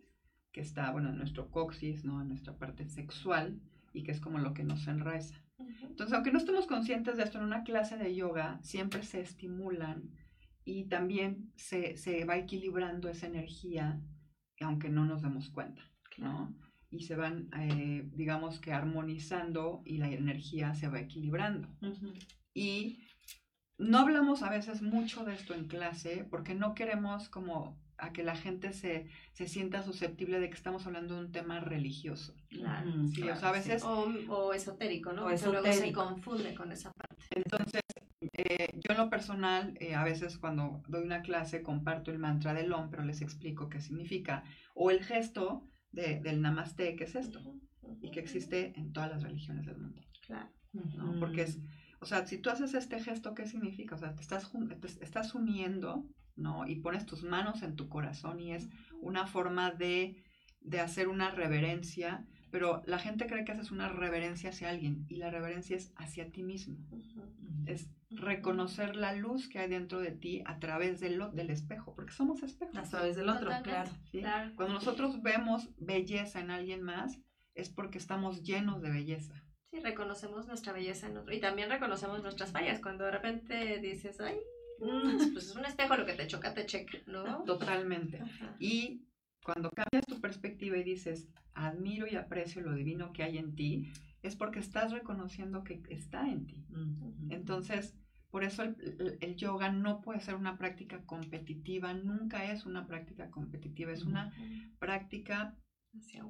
Speaker 3: que está bueno en nuestro coxis, ¿no? en nuestra parte sexual y que es como lo que nos enraeza.
Speaker 1: Ujú.
Speaker 3: Entonces, aunque no estemos conscientes de esto en una clase de yoga, siempre se estimulan y también se, se va equilibrando esa energía, aunque no nos demos cuenta, ¿no? Y se van, eh, digamos que armonizando y la energía se va equilibrando.
Speaker 2: Ujú.
Speaker 3: Y no hablamos a veces mucho de esto en clase porque no queremos como a que la gente se, se sienta susceptible de que estamos hablando de un tema religioso.
Speaker 1: Claro.
Speaker 2: Ujú,
Speaker 3: Sí, o
Speaker 2: claro,
Speaker 3: sea, a
Speaker 2: sí.
Speaker 3: veces
Speaker 1: O, o esotérico, ¿no?
Speaker 2: O
Speaker 1: Porque luego se
Speaker 2: esotérico.
Speaker 1: confunde con esa parte.
Speaker 3: Entonces, eh, yo en lo personal, eh, a veces cuando doy una clase comparto el mantra del OM, pero les explico qué significa. O el gesto de- del namaste, que es esto, y que existe en todas las religiones del mundo.
Speaker 1: Claro.
Speaker 3: ¿no? Porque es, o sea, si tú haces este gesto, ¿qué significa? O sea, te estás, te estás uniendo, ¿no? Y pones tus manos en tu corazón y es una forma de, de hacer una reverencia, pero la gente cree que haces una reverencia hacia alguien y la reverencia es hacia ti mismo. Es reconocer la luz que hay dentro de ti a través del, del espejo, porque somos espejos.
Speaker 2: A través del otro, claro.
Speaker 3: ¿sí?
Speaker 1: Claro.
Speaker 3: Cuando nosotros vemos belleza en alguien más, es porque estamos llenos de belleza.
Speaker 1: Sí, reconocemos nuestra belleza en otro. Y también reconocemos nuestras fallas. Cuando de repente dices, ay, mm, pues es un espejo lo que te choca, te checa, ¿no?
Speaker 3: Totalmente.
Speaker 1: Ajá.
Speaker 3: Y cuando cambias tu perspectiva y dices, admiro y aprecio lo divino que hay en ti, es porque estás reconociendo que está en ti. Entonces, por eso el, yoga no puede ser una práctica competitiva, nunca es una práctica competitiva, es una práctica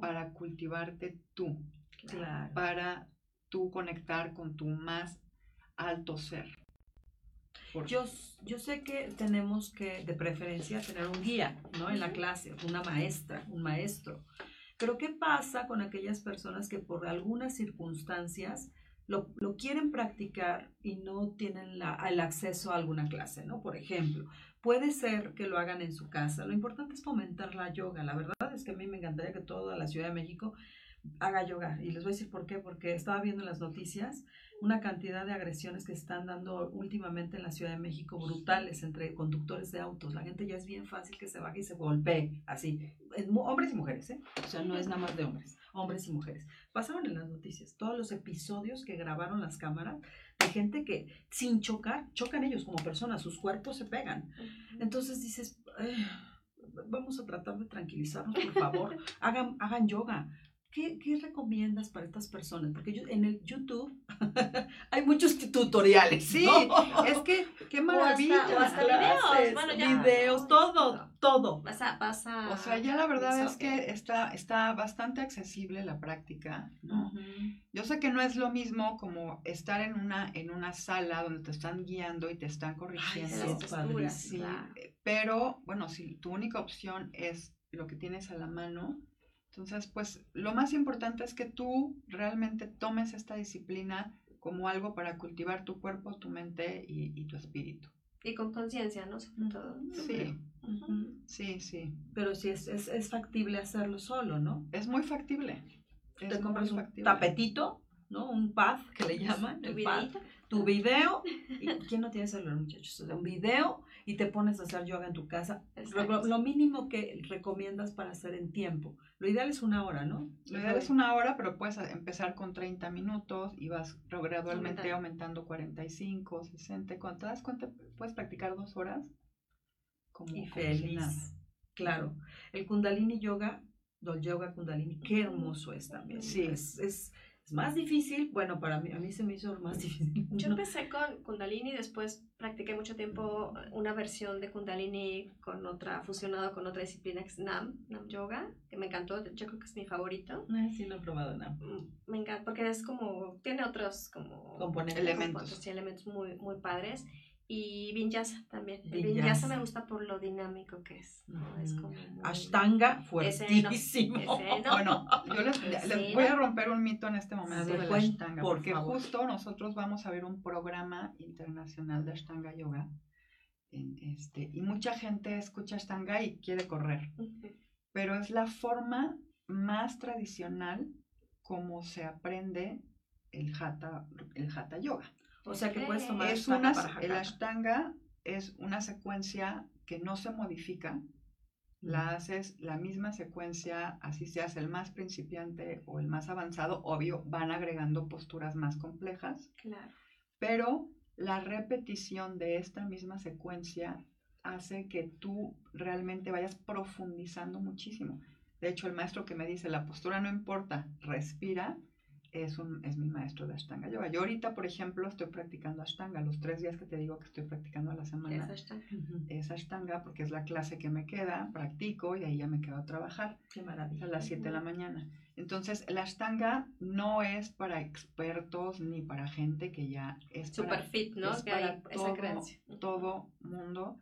Speaker 3: para cultivarte tú,
Speaker 2: Claro.
Speaker 3: para tú conectar con tu más alto ser. Porque-
Speaker 2: Yo, yo sé que tenemos que, de preferencia, tener un guía, ¿no? En la clase, una maestra, un maestro. Pero ¿qué pasa con aquellas personas que por algunas circunstancias lo, lo quieren practicar y no tienen la- el acceso a alguna clase, ¿no? Por ejemplo, puede ser que lo hagan en su casa. Lo importante es fomentar la yoga. La verdad es que a mí me encantaría que toda la Ciudad de México haga yoga. Y les voy a decir por qué. Porque estaba viendo en las noticias una cantidad de agresiones que se están dando últimamente en la Ciudad de México brutales entre conductores de autos. La gente ya es bien fácil que se baje y se golpee, así. En hombres y mujeres, ¿eh? O sea, no es nada más de hombres, hombres y mujeres. Pasaron en las noticias todos los episodios que grabaron las cámaras de gente que sin chocar, chocan ellos como personas, sus cuerpos se pegan. Entonces dices, "Ay, vamos a tratar de tranquilizarnos, por favor, hagan, hagan yoga. ¿Qué, ¿Qué recomiendas para estas personas? Porque yo, en el YouTube hay muchos tutoriales.
Speaker 3: Sí,
Speaker 2: ¿no?
Speaker 3: es que qué
Speaker 1: O
Speaker 3: maravilla.
Speaker 1: hasta, o hasta videos. Bueno, ya.
Speaker 2: videos, todo, todo.
Speaker 1: Vas a, vas a-
Speaker 3: O sea, ya la verdad es que está, está bastante accesible la práctica, ¿no? Yo sé que no es lo mismo como estar en una, en una sala donde te están guiando y te están corrigiendo.
Speaker 1: las
Speaker 2: Sí,
Speaker 3: Pero, bueno, si tu única opción es lo que tienes a la mano, entonces, pues lo más importante es que tú realmente tomes esta disciplina como algo para cultivar tu cuerpo, tu mente y, y tu espíritu.
Speaker 1: Y con conciencia, ¿no? Sobre todo.
Speaker 3: Sí, sí, sí.
Speaker 2: Pero sí es, es, es factible hacerlo solo, ¿no?
Speaker 3: Es muy factible. Es
Speaker 2: Te compras un
Speaker 3: factible.
Speaker 2: tapetito, ¿no? Un pad que le llaman,
Speaker 1: Tu
Speaker 2: el pad. tu video, y ¿quién no tiene celular, muchachos? O sea, un video y te pones a hacer yoga en tu casa. Lo, lo mínimo que recomiendas para hacer en tiempo. Lo ideal es una hora, ¿no?
Speaker 3: Lo ideal es una hora, pero puedes empezar con 30 minutos y vas gradualmente aumentando 45, 60. Cuando te das cuenta, puedes practicar dos horas. Como,
Speaker 2: Y
Speaker 3: como
Speaker 2: feliz. Claro. El Kundalini Yoga, el Yoga Kundalini, qué hermoso es también.
Speaker 3: Sí.
Speaker 2: Es, es Es más difícil, bueno, para mí, a mí se me hizo más difícil.
Speaker 1: Yo empecé con Kundalini, después practiqué mucho tiempo una versión de Kundalini con otra, fusionado con otra disciplina que es Nam, Nam Yoga, que me encantó, yo creo que es mi favorito.
Speaker 2: Ay, sí, no he probado nada.
Speaker 1: Mm, Me encanta, porque es como, tiene otros como
Speaker 2: Componentes.
Speaker 3: Elementos.
Speaker 1: componentes y elementos muy, muy padres. Y Vinyasa también.
Speaker 2: Vinyasa.
Speaker 1: Vinyasa me gusta por lo dinámico que es. ¿no? Es como muy-
Speaker 2: Ashtanga
Speaker 1: Ese no,
Speaker 2: fuertísimo.
Speaker 1: ese no.
Speaker 3: Bueno, yo les, voy a romper un mito en este momento de la Ashtanga,
Speaker 2: por
Speaker 3: porque justo nosotros vamos a ver un programa internacional de Ashtanga Yoga. en este, y mucha gente escucha Ashtanga y quiere correr, pero es la forma más tradicional como se aprende el Hatha, el hatha Yoga.
Speaker 2: O sea que puedes tomar
Speaker 3: Es
Speaker 2: Ashtanga
Speaker 3: una,
Speaker 2: para
Speaker 3: el. Ashtanga es una secuencia que no se modifica, la haces la misma secuencia, así seas el más principiante o el más avanzado, obvio, van agregando posturas más complejas,
Speaker 1: Claro.
Speaker 3: pero la repetición de esta misma secuencia hace que tú realmente vayas profundizando muchísimo. De hecho, el maestro que me dice, la postura no importa, respira, es, un, es mi maestro de Ashtanga Yoga. Yo ahorita, por ejemplo, estoy practicando Ashtanga. Los tres días que te digo que estoy practicando a la semana
Speaker 1: Esa está.
Speaker 2: Ujú.
Speaker 3: es Ashtanga porque es la clase que me queda, practico y ahí ya me quedo a trabajar
Speaker 2: Qué
Speaker 3: a
Speaker 2: maravilla.
Speaker 3: las 7 de la mañana. Entonces, la Ashtanga no es para expertos ni para gente que ya es
Speaker 1: Super
Speaker 3: para
Speaker 1: fit, ¿no?
Speaker 3: es
Speaker 1: Que
Speaker 3: para
Speaker 1: esa
Speaker 3: todo,
Speaker 1: creencia.
Speaker 3: todo mundo,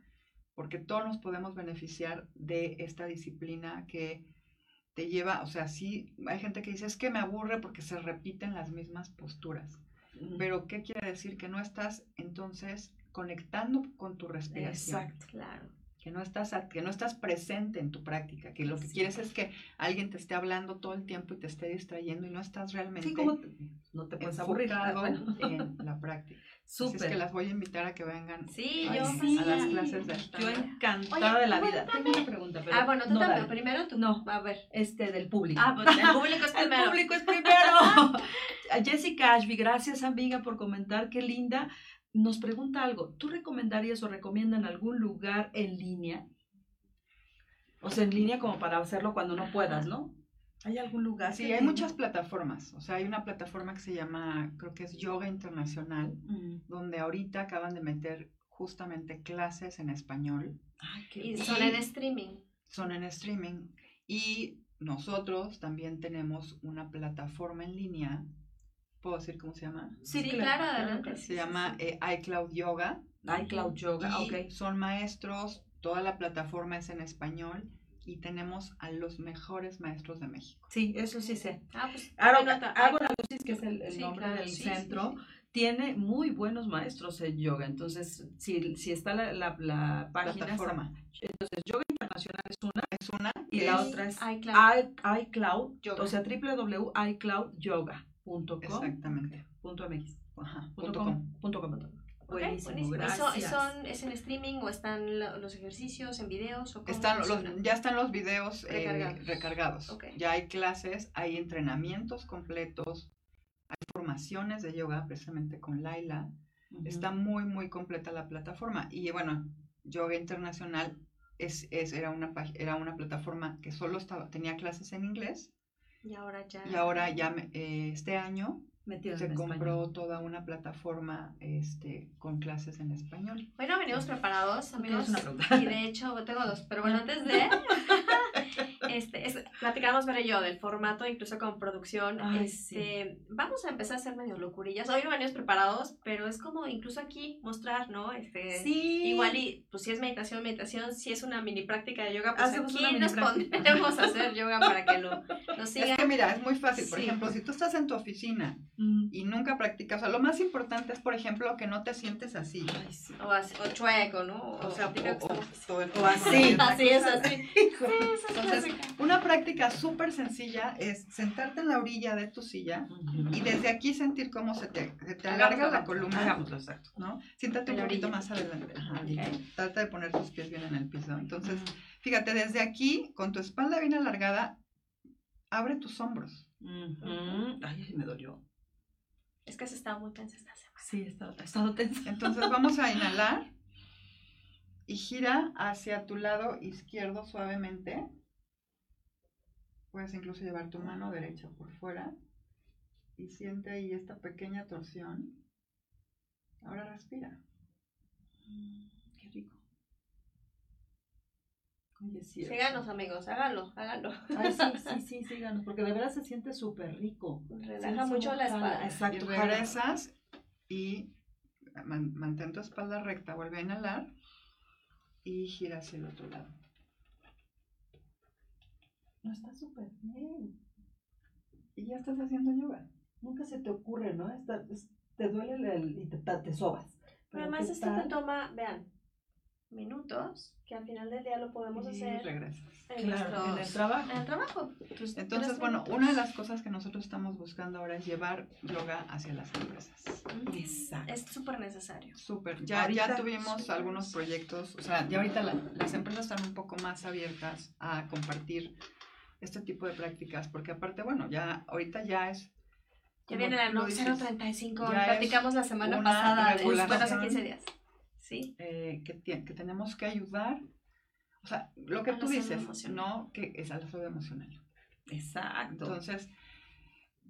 Speaker 3: porque todos nos podemos beneficiar de esta disciplina que te lleva, o sea, sí, hay gente que dice, es que me aburre porque se repiten las mismas posturas. Pero, ¿qué quiere decir? Que no estás entonces conectando con tu respiración
Speaker 2: Exacto.
Speaker 1: Claro.
Speaker 3: que no estás que no estás presente en tu práctica, que lo que
Speaker 2: Sí.
Speaker 3: quieres es que alguien te esté hablando todo el tiempo y te esté distrayendo y no estás realmente
Speaker 2: Sí, como no te puedes aburrir. Bueno.
Speaker 3: en la práctica. Así es que
Speaker 2: Súper.
Speaker 3: las voy a invitar a que vengan
Speaker 1: Sí,
Speaker 3: Ay,
Speaker 1: yo
Speaker 3: sí.
Speaker 1: pasé
Speaker 3: a las clases de
Speaker 2: Yo encantada
Speaker 1: Oye,
Speaker 2: de la vida. Tengo una pregunta, pero
Speaker 1: Ah, bueno, tú
Speaker 2: no,
Speaker 1: también.
Speaker 2: dale.
Speaker 1: Primero tú.
Speaker 2: No.
Speaker 1: A ver.
Speaker 2: Este, del público.
Speaker 1: Ah, pues el público es
Speaker 2: El
Speaker 1: primero.
Speaker 2: público es primero. A Jessica Ashby, gracias amiga por comentar, qué linda. Nos pregunta algo, ¿tú recomendarías o recomiendan algún lugar en línea? O sea, en línea como para hacerlo cuando no puedas, ¿no? ¿Hay algún lugar?
Speaker 3: Sí, hay muchas plataformas. O sea, hay una plataforma que se llama, creo que es Yoga Internacional,
Speaker 2: Mm.
Speaker 3: donde ahorita acaban de meter justamente clases en español.
Speaker 2: Ay, qué
Speaker 1: Y
Speaker 2: bien.
Speaker 1: son en streaming.
Speaker 3: son en streaming y nosotros también tenemos una plataforma en línea. ¿Puedo decir cómo se llama?
Speaker 1: Sí,
Speaker 2: Sí,
Speaker 1: claro, adelante.
Speaker 3: Se llama eh, iCloud Yoga.
Speaker 2: iCloud Yoga,
Speaker 3: y
Speaker 2: ok.
Speaker 3: son maestros, toda la plataforma es en español y tenemos a los mejores maestros de México.
Speaker 2: Sí, eso sí sé.
Speaker 1: Ah, pues.
Speaker 2: Ágora que es el, el
Speaker 1: Sí,
Speaker 2: nombre
Speaker 1: claro,
Speaker 2: del
Speaker 1: sí,
Speaker 2: centro,
Speaker 1: sí.
Speaker 2: tiene muy buenos maestros en yoga. Entonces, si, si está la, la, la página,
Speaker 3: Plataforma.
Speaker 2: entonces Yoga Internacional es una
Speaker 3: Es una
Speaker 2: y la otra es
Speaker 1: iCloud.
Speaker 2: i- iCloud,
Speaker 1: Yoga.
Speaker 2: o sea, www.icloudyoga.com.
Speaker 3: Exactamente.
Speaker 2: Punto MX.
Speaker 3: Ajá,
Speaker 2: Punto
Speaker 3: punto
Speaker 2: com.
Speaker 3: com.
Speaker 2: Punto com.
Speaker 1: Ok,
Speaker 2: Buenísimo,
Speaker 1: buenísimo. ¿Y son, es en streaming o están lo- los ejercicios en videos o
Speaker 3: Están los, ya están los videos eh,
Speaker 1: Recargados.
Speaker 3: recargados.
Speaker 1: Ok.
Speaker 3: Ya hay clases, hay entrenamientos completos, hay formaciones de yoga precisamente con Laila.
Speaker 2: Ujú.
Speaker 3: Está muy, muy completa la plataforma. Y bueno, Yoga Internacional es, es, era, una, era una plataforma que solo estaba, tenía clases en inglés
Speaker 1: Y ahora ya.
Speaker 3: y ahora ya eh, este año
Speaker 2: Metieron
Speaker 3: se
Speaker 2: en
Speaker 3: compró
Speaker 2: español.
Speaker 3: toda una plataforma este, con clases en español.
Speaker 1: Bueno, venimos preparados,
Speaker 2: ¿Tú tienes
Speaker 1: amigos.
Speaker 2: una pregunta?
Speaker 1: Y de hecho, tengo dos. Pero bueno, antes de. Este, es- platicamos, yo, del formato, incluso con producción.
Speaker 2: Ay,
Speaker 1: este, Vamos a empezar a hacer medio locurillas. Hoy no venimos preparados, pero es como incluso aquí mostrar, ¿no? Este,
Speaker 2: Sí.
Speaker 1: Igual y, pues si es meditación, meditación, si es una mini práctica de yoga, pues
Speaker 2: Hacemos
Speaker 1: aquí nos pondremos a hacer yoga para que lo, nos sigan.
Speaker 3: Es que mira, es muy fácil. Por
Speaker 1: Sí.
Speaker 3: ejemplo, si tú estás en tu oficina
Speaker 2: Mm.
Speaker 3: y nunca practicas, o sea, lo más importante es, por ejemplo, que no te sientes así.
Speaker 2: Ay, sí.
Speaker 1: O, así- o chueco, ¿no?
Speaker 3: O sea, o,
Speaker 1: que
Speaker 3: o
Speaker 2: o así.
Speaker 1: Así es, así.
Speaker 3: Entonces, una práctica súper sencilla es sentarte en la orilla de tu silla y desde aquí sentir cómo se te, se te
Speaker 2: Hagámoslo,
Speaker 3: alarga la columna.
Speaker 2: Hagámoslo, exacto.
Speaker 3: ¿no? Siéntate un poquito más adelante. Ajá, Trata de poner tus pies bien en el piso. Entonces, fíjate, desde aquí, con tu espalda bien alargada, abre tus hombros.
Speaker 2: Ujú. Ay, me dolió.
Speaker 1: Es que se estaba muy tensa esta semana.
Speaker 2: Sí, he estado, he estado tensa.
Speaker 3: Entonces, vamos a inhalar y gira hacia tu lado izquierdo suavemente. Puedes incluso llevar tu mano derecha por fuera. y siente ahí esta pequeña torsión. Ahora respira.
Speaker 2: Qué rico. Oye, sí.
Speaker 1: Síganos, amigos, háganlo, háganlo.
Speaker 2: Ay, sí, sí, sí, síganos, porque de verdad se siente súper rico.
Speaker 1: Relaja
Speaker 2: Sí,
Speaker 1: mucho la espalda.
Speaker 2: Exacto.
Speaker 3: regresas y man- mantén tu espalda recta, vuelve a inhalar y gira hacia el otro lado.
Speaker 2: No, está súper bien.
Speaker 3: Y ya estás haciendo yoga.
Speaker 2: Nunca se te ocurre, ¿no? Está- es- te duele el, el- y te, sobas.
Speaker 1: Pero además
Speaker 2: ¿qué
Speaker 1: esto
Speaker 2: tal?
Speaker 1: te toma, vean, minutos, que al final del día lo podemos
Speaker 3: y
Speaker 1: hacer
Speaker 3: regresas.
Speaker 1: en,
Speaker 2: Claro, en el trabajo.
Speaker 1: en el trabajo.
Speaker 3: Entonces,
Speaker 1: tres
Speaker 3: bueno,
Speaker 1: minutos.
Speaker 3: una de las cosas que nosotros estamos buscando ahora es llevar yoga hacia las empresas.
Speaker 2: Exacto.
Speaker 1: Es súper necesario.
Speaker 3: Súper. Ya,
Speaker 2: Ahorita-
Speaker 3: ya tuvimos algunos proyectos, o sea, ya ahorita la- las empresas están un poco más abiertas a compartir este tipo de prácticas, porque aparte, bueno, ya ahorita ya es...
Speaker 1: Ya viene la
Speaker 3: dices,
Speaker 1: 035,
Speaker 3: ya es
Speaker 1: platicamos la semana pasada, bueno, hace
Speaker 3: regulación.
Speaker 1: 15 días. Sí,
Speaker 3: eh, que, que tenemos que ayudar, o sea, lo que
Speaker 1: A
Speaker 3: tú dices,
Speaker 1: emocional.
Speaker 3: ¿no? Que es a la salud emocional.
Speaker 2: Exacto.
Speaker 3: Entonces,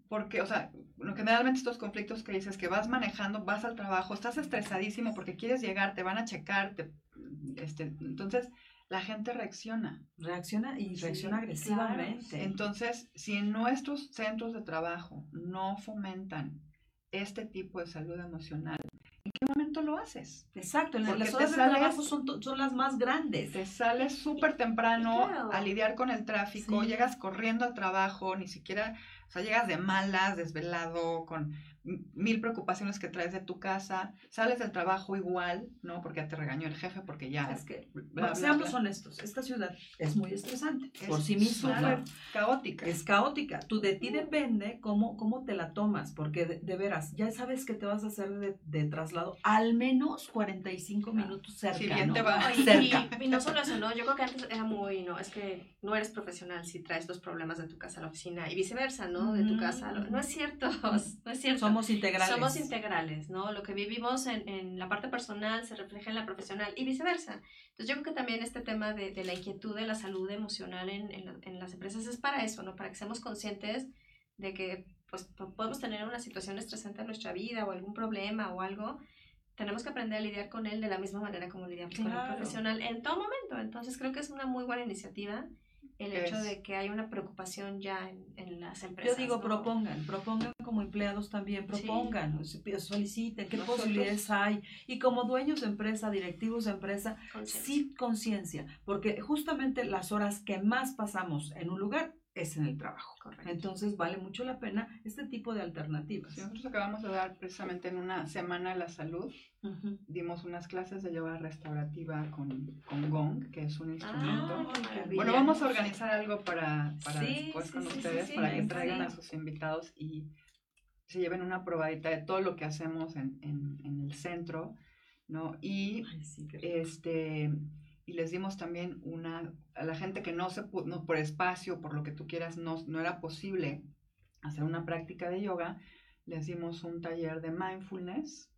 Speaker 3: porque, o sea, generalmente estos conflictos que dices que vas manejando, vas al trabajo, estás estresadísimo porque quieres llegar, te van a checar, te- este, entonces la gente reacciona.
Speaker 2: reacciona y
Speaker 3: Sí,
Speaker 2: reacciona agresivamente.
Speaker 3: Entonces, si en nuestros centros de trabajo no fomentan este tipo de salud emocional, ¿en qué momento lo haces?
Speaker 2: Exacto,
Speaker 3: Porque
Speaker 2: las horas de trabajo son, son las más grandes.
Speaker 3: Te sales súper temprano
Speaker 1: Claro.
Speaker 3: a lidiar con el tráfico,
Speaker 2: Sí.
Speaker 3: llegas corriendo al trabajo, ni siquiera, o sea, llegas de malas, desvelado, con mil preocupaciones que traes de tu casa, sales del trabajo igual, ¿no? Porque ya te regañó el jefe, porque ya...
Speaker 2: Es que,
Speaker 3: bla,
Speaker 2: bueno,
Speaker 3: bla,
Speaker 2: seamos honestos, esta ciudad es muy estresante
Speaker 3: Es
Speaker 2: por sí misma. ¿no?
Speaker 3: caótica.
Speaker 2: Es caótica. Tú de ti depende cómo, cómo te la tomas, porque de, de veras, ya sabes que te vas a hacer de, de traslado al menos 45 minutos cerca.
Speaker 3: Si bien
Speaker 2: ¿no?
Speaker 3: te va.
Speaker 1: Oye,
Speaker 2: Cerca.
Speaker 1: y, y no solo eso, ¿no? Yo creo que antes era muy, no, es que no eres profesional si traes los problemas de tu casa a la oficina y viceversa, ¿no? De tu casa. a No es cierto, no es cierto.
Speaker 2: Somos integrales.
Speaker 1: Somos integrales, ¿no? Lo que vivimos en, en la parte personal se refleja en la profesional y viceversa. Entonces yo creo que también este tema de, de la inquietud de la salud emocional en, en la- en las empresas es para eso, ¿no? Para que seamos conscientes de que pues po- podemos tener una situación estresante en nuestra vida o algún problema o algo. Tenemos que aprender a lidiar con él de la misma manera como lidiamos con el
Speaker 2: Claro.
Speaker 1: profesional en todo momento. Entonces creo que es una muy buena iniciativa el hecho de que hay una preocupación ya en, en las
Speaker 2: Yo
Speaker 1: empresas.
Speaker 2: digo,
Speaker 1: ¿no?
Speaker 2: propongan, propongan como empleados también, propongan, soliciten qué
Speaker 3: Nosotros-
Speaker 2: posibilidades hay. Y como dueños de empresa, directivos de empresa,
Speaker 1: Conciencia.
Speaker 2: sí conciencia, porque justamente las horas que más pasamos en un lugar es en el trabajo.
Speaker 1: Correcto.
Speaker 2: Entonces vale mucho la pena este tipo de alternativas.
Speaker 3: Sí, nosotros acabamos de dar precisamente en una semana de la salud, dimos unas clases de yoga restaurativa con, con gong, que es un
Speaker 1: Ah,
Speaker 3: instrumento.
Speaker 1: maravilla.
Speaker 3: Bueno, vamos a organizar algo para, para
Speaker 1: Sí,
Speaker 3: después con
Speaker 1: sí,
Speaker 3: ustedes,
Speaker 1: sí,
Speaker 3: para que traigan a sus invitados y se lleven una probadita de todo lo que hacemos en, en- en el centro, ¿no? Y
Speaker 2: Ay,
Speaker 3: este y les dimos también una a la gente que no se pu- no por espacio por lo que tú quieras no, no era posible hacer una práctica de yoga les dimos un taller de mindfulness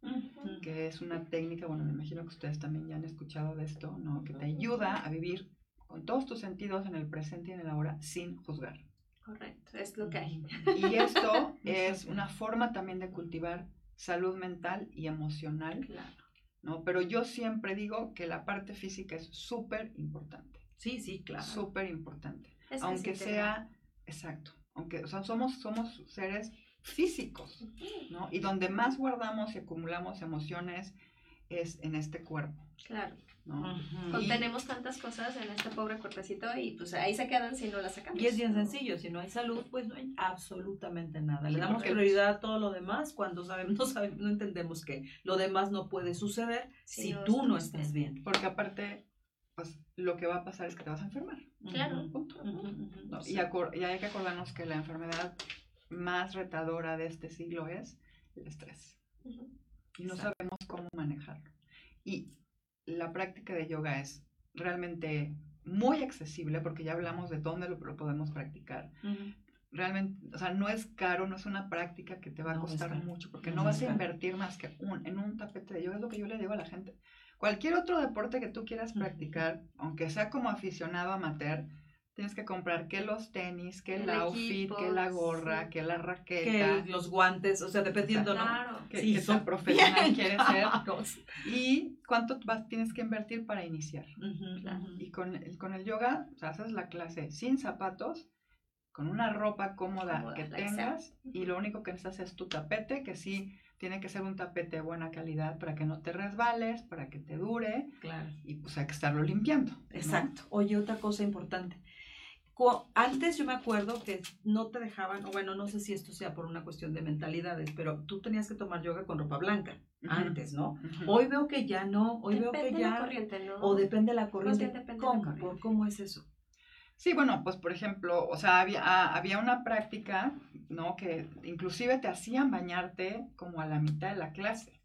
Speaker 3: que es una técnica bueno me imagino que ustedes también ya han escuchado de esto no que te ayuda a vivir con todos tus sentidos en el presente y en el ahora sin juzgar.
Speaker 1: Correcto, es lo que hay.
Speaker 3: y esto es una forma también de cultivar salud mental y emocional
Speaker 1: Claro.
Speaker 3: ¿no? Pero yo siempre digo que la parte física es súper importante,
Speaker 2: Sí, sí, claro.
Speaker 3: súper importante.
Speaker 1: Es
Speaker 3: Aunque sea, exacto, aunque o sea, somos, somos seres físicos, ¿no? Y donde más guardamos y acumulamos emociones es en este cuerpo,
Speaker 1: Claro.
Speaker 3: ¿no?
Speaker 1: Contenemos tantas cosas en este pobre cuerpecito y pues ahí se quedan si no las sacamos.
Speaker 2: Y es bien sencillo, si no hay salud, pues no hay absolutamente nada. Le damos prioridad a todo lo demás cuando sabemos, no, sabemos, no entendemos que lo demás no puede suceder
Speaker 1: Si
Speaker 2: si
Speaker 1: no
Speaker 2: tú no estás bien.
Speaker 3: Porque aparte, pues lo que va a pasar es que te vas a enfermar.
Speaker 1: Claro.
Speaker 3: Punto. ¿no?
Speaker 2: sí.
Speaker 3: Y, y hay que acordarnos que la enfermedad más retadora de este siglo es el estrés.
Speaker 1: Ujú.
Speaker 3: y no
Speaker 2: Exacto.
Speaker 3: sabemos cómo manejarlo. Y la práctica de yoga es realmente muy accesible porque ya hablamos de dónde lo, lo podemos practicar.
Speaker 2: Ujú.
Speaker 3: Realmente, o sea, no es caro, no es una práctica que te va a
Speaker 2: No
Speaker 3: costar mucho porque
Speaker 2: No
Speaker 3: no, vas a invertir más que un, en un tapete de yoga, es lo que yo le digo a la gente. Cualquier otro deporte que tú quieras practicar, aunque sea como aficionado amateur, tienes que comprar que los tenis, que el,
Speaker 1: El
Speaker 3: outfit,
Speaker 1: equipo,
Speaker 3: que la gorra,
Speaker 1: sí.
Speaker 3: que la raqueta,
Speaker 2: Que los guantes, o sea, dependiendo, ¿no?
Speaker 1: Claro.
Speaker 3: que,
Speaker 2: Sí,
Speaker 3: que
Speaker 2: son-
Speaker 3: profesional quieres ser
Speaker 2: No,
Speaker 3: y cuánto vas, tienes que invertir para iniciar.
Speaker 1: Claro.
Speaker 3: Y con el, con el yoga, o sea, haces la clase sin zapatos, con una ropa cómoda,
Speaker 1: Cómoda,
Speaker 3: que tengas, y lo único que necesitas es tu tapete, que sí tiene que ser un tapete de buena calidad para que no te resbales, para que te dure,
Speaker 2: Claro.
Speaker 3: y pues hay que estarlo limpiando. ¿no?
Speaker 2: Exacto. Oye, otra cosa importante. Antes yo me acuerdo que no te dejaban, o bueno, no sé si esto sea por una cuestión de mentalidades, pero tú tenías que tomar yoga con ropa blanca antes, ¿no? Hoy veo que ya no, hoy veo
Speaker 1: Depende
Speaker 2: que
Speaker 1: de la
Speaker 2: ya,
Speaker 1: corriente, ¿no?
Speaker 2: o depende de la corriente.
Speaker 1: bien depende de la
Speaker 2: ¿Cómo?
Speaker 1: corriente.
Speaker 2: ¿Por cómo es eso?
Speaker 3: Sí, bueno, pues por ejemplo, o sea, había, ah, había una práctica, ¿no? Que inclusive te hacían bañarte como a la mitad de la clase,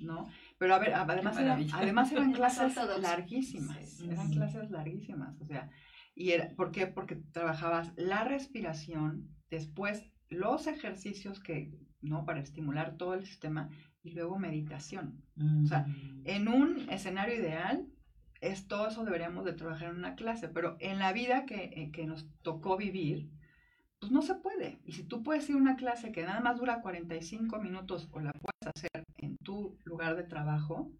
Speaker 3: ¿no? Pero a ver, además, era-
Speaker 2: maravilla.
Speaker 3: además eran clases larguísimas,
Speaker 1: Sí.
Speaker 3: eran
Speaker 2: Sí.
Speaker 3: clases larguísimas, o sea, y era, ¿por qué? Porque trabajabas la respiración, después los ejercicios que, ¿no? Para estimular todo el sistema y luego meditación. O sea, En un escenario ideal, es todo eso deberíamos de trabajar en una clase, pero en la vida que, eh, que nos tocó vivir, pues no se puede. Y si tú puedes ir a una clase que nada más dura 45 minutos o la puedes hacer en tu lugar de trabajo,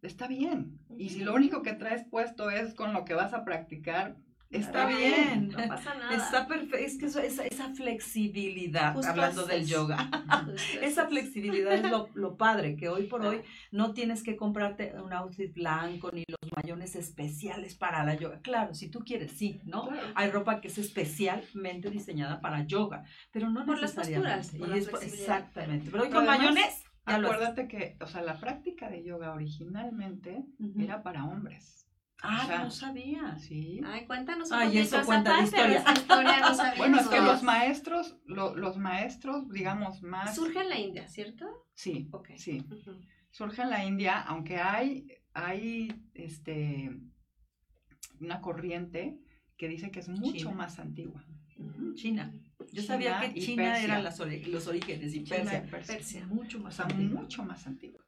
Speaker 3: está bien. Y si lo único que traes puesto es con lo que vas a practicar, está bien.
Speaker 1: No pasa nada.
Speaker 2: Está perfecto. Es que eso- esa, esa flexibilidad,
Speaker 1: Justo
Speaker 2: hablando del yoga. Esa flexibilidad es lo, lo padre, que hoy por hoy no tienes que comprarte un outfit blanco ni los mayones especiales para la yoga. Claro, si tú quieres, sí, ¿no?
Speaker 3: Claro.
Speaker 2: Hay ropa que es especialmente diseñada para yoga, pero no
Speaker 1: Por las posturas, por
Speaker 2: Y
Speaker 1: la
Speaker 2: es exactamente. Pero hoy con
Speaker 3: además,
Speaker 2: mayones.
Speaker 3: Acuérdate que, o sea, la práctica de yoga originalmente era para hombres.
Speaker 2: Ah,
Speaker 3: o sea,
Speaker 2: no sabía.
Speaker 3: Sí.
Speaker 1: Ay, cuéntanos un
Speaker 2: Ay, eso
Speaker 1: esa
Speaker 2: cuenta la historia.
Speaker 1: historia no
Speaker 3: Bueno, es que los maestros, lo- los maestros, digamos, más...
Speaker 1: Surge en la India, ¿cierto?
Speaker 3: Sí,
Speaker 1: Ok.
Speaker 3: sí.
Speaker 1: Ujú.
Speaker 3: Surge en la India, aunque hay, hay este, una corriente que dice que es mucho
Speaker 2: China.
Speaker 3: más antigua.
Speaker 2: China. Yo
Speaker 3: China
Speaker 2: sabía que China eran los orígenes y
Speaker 3: China y
Speaker 2: Persia.
Speaker 3: Persia.
Speaker 1: Persia.
Speaker 2: Mucho
Speaker 3: O
Speaker 2: más
Speaker 3: sea,
Speaker 2: antiguo.
Speaker 3: mucho más antigua.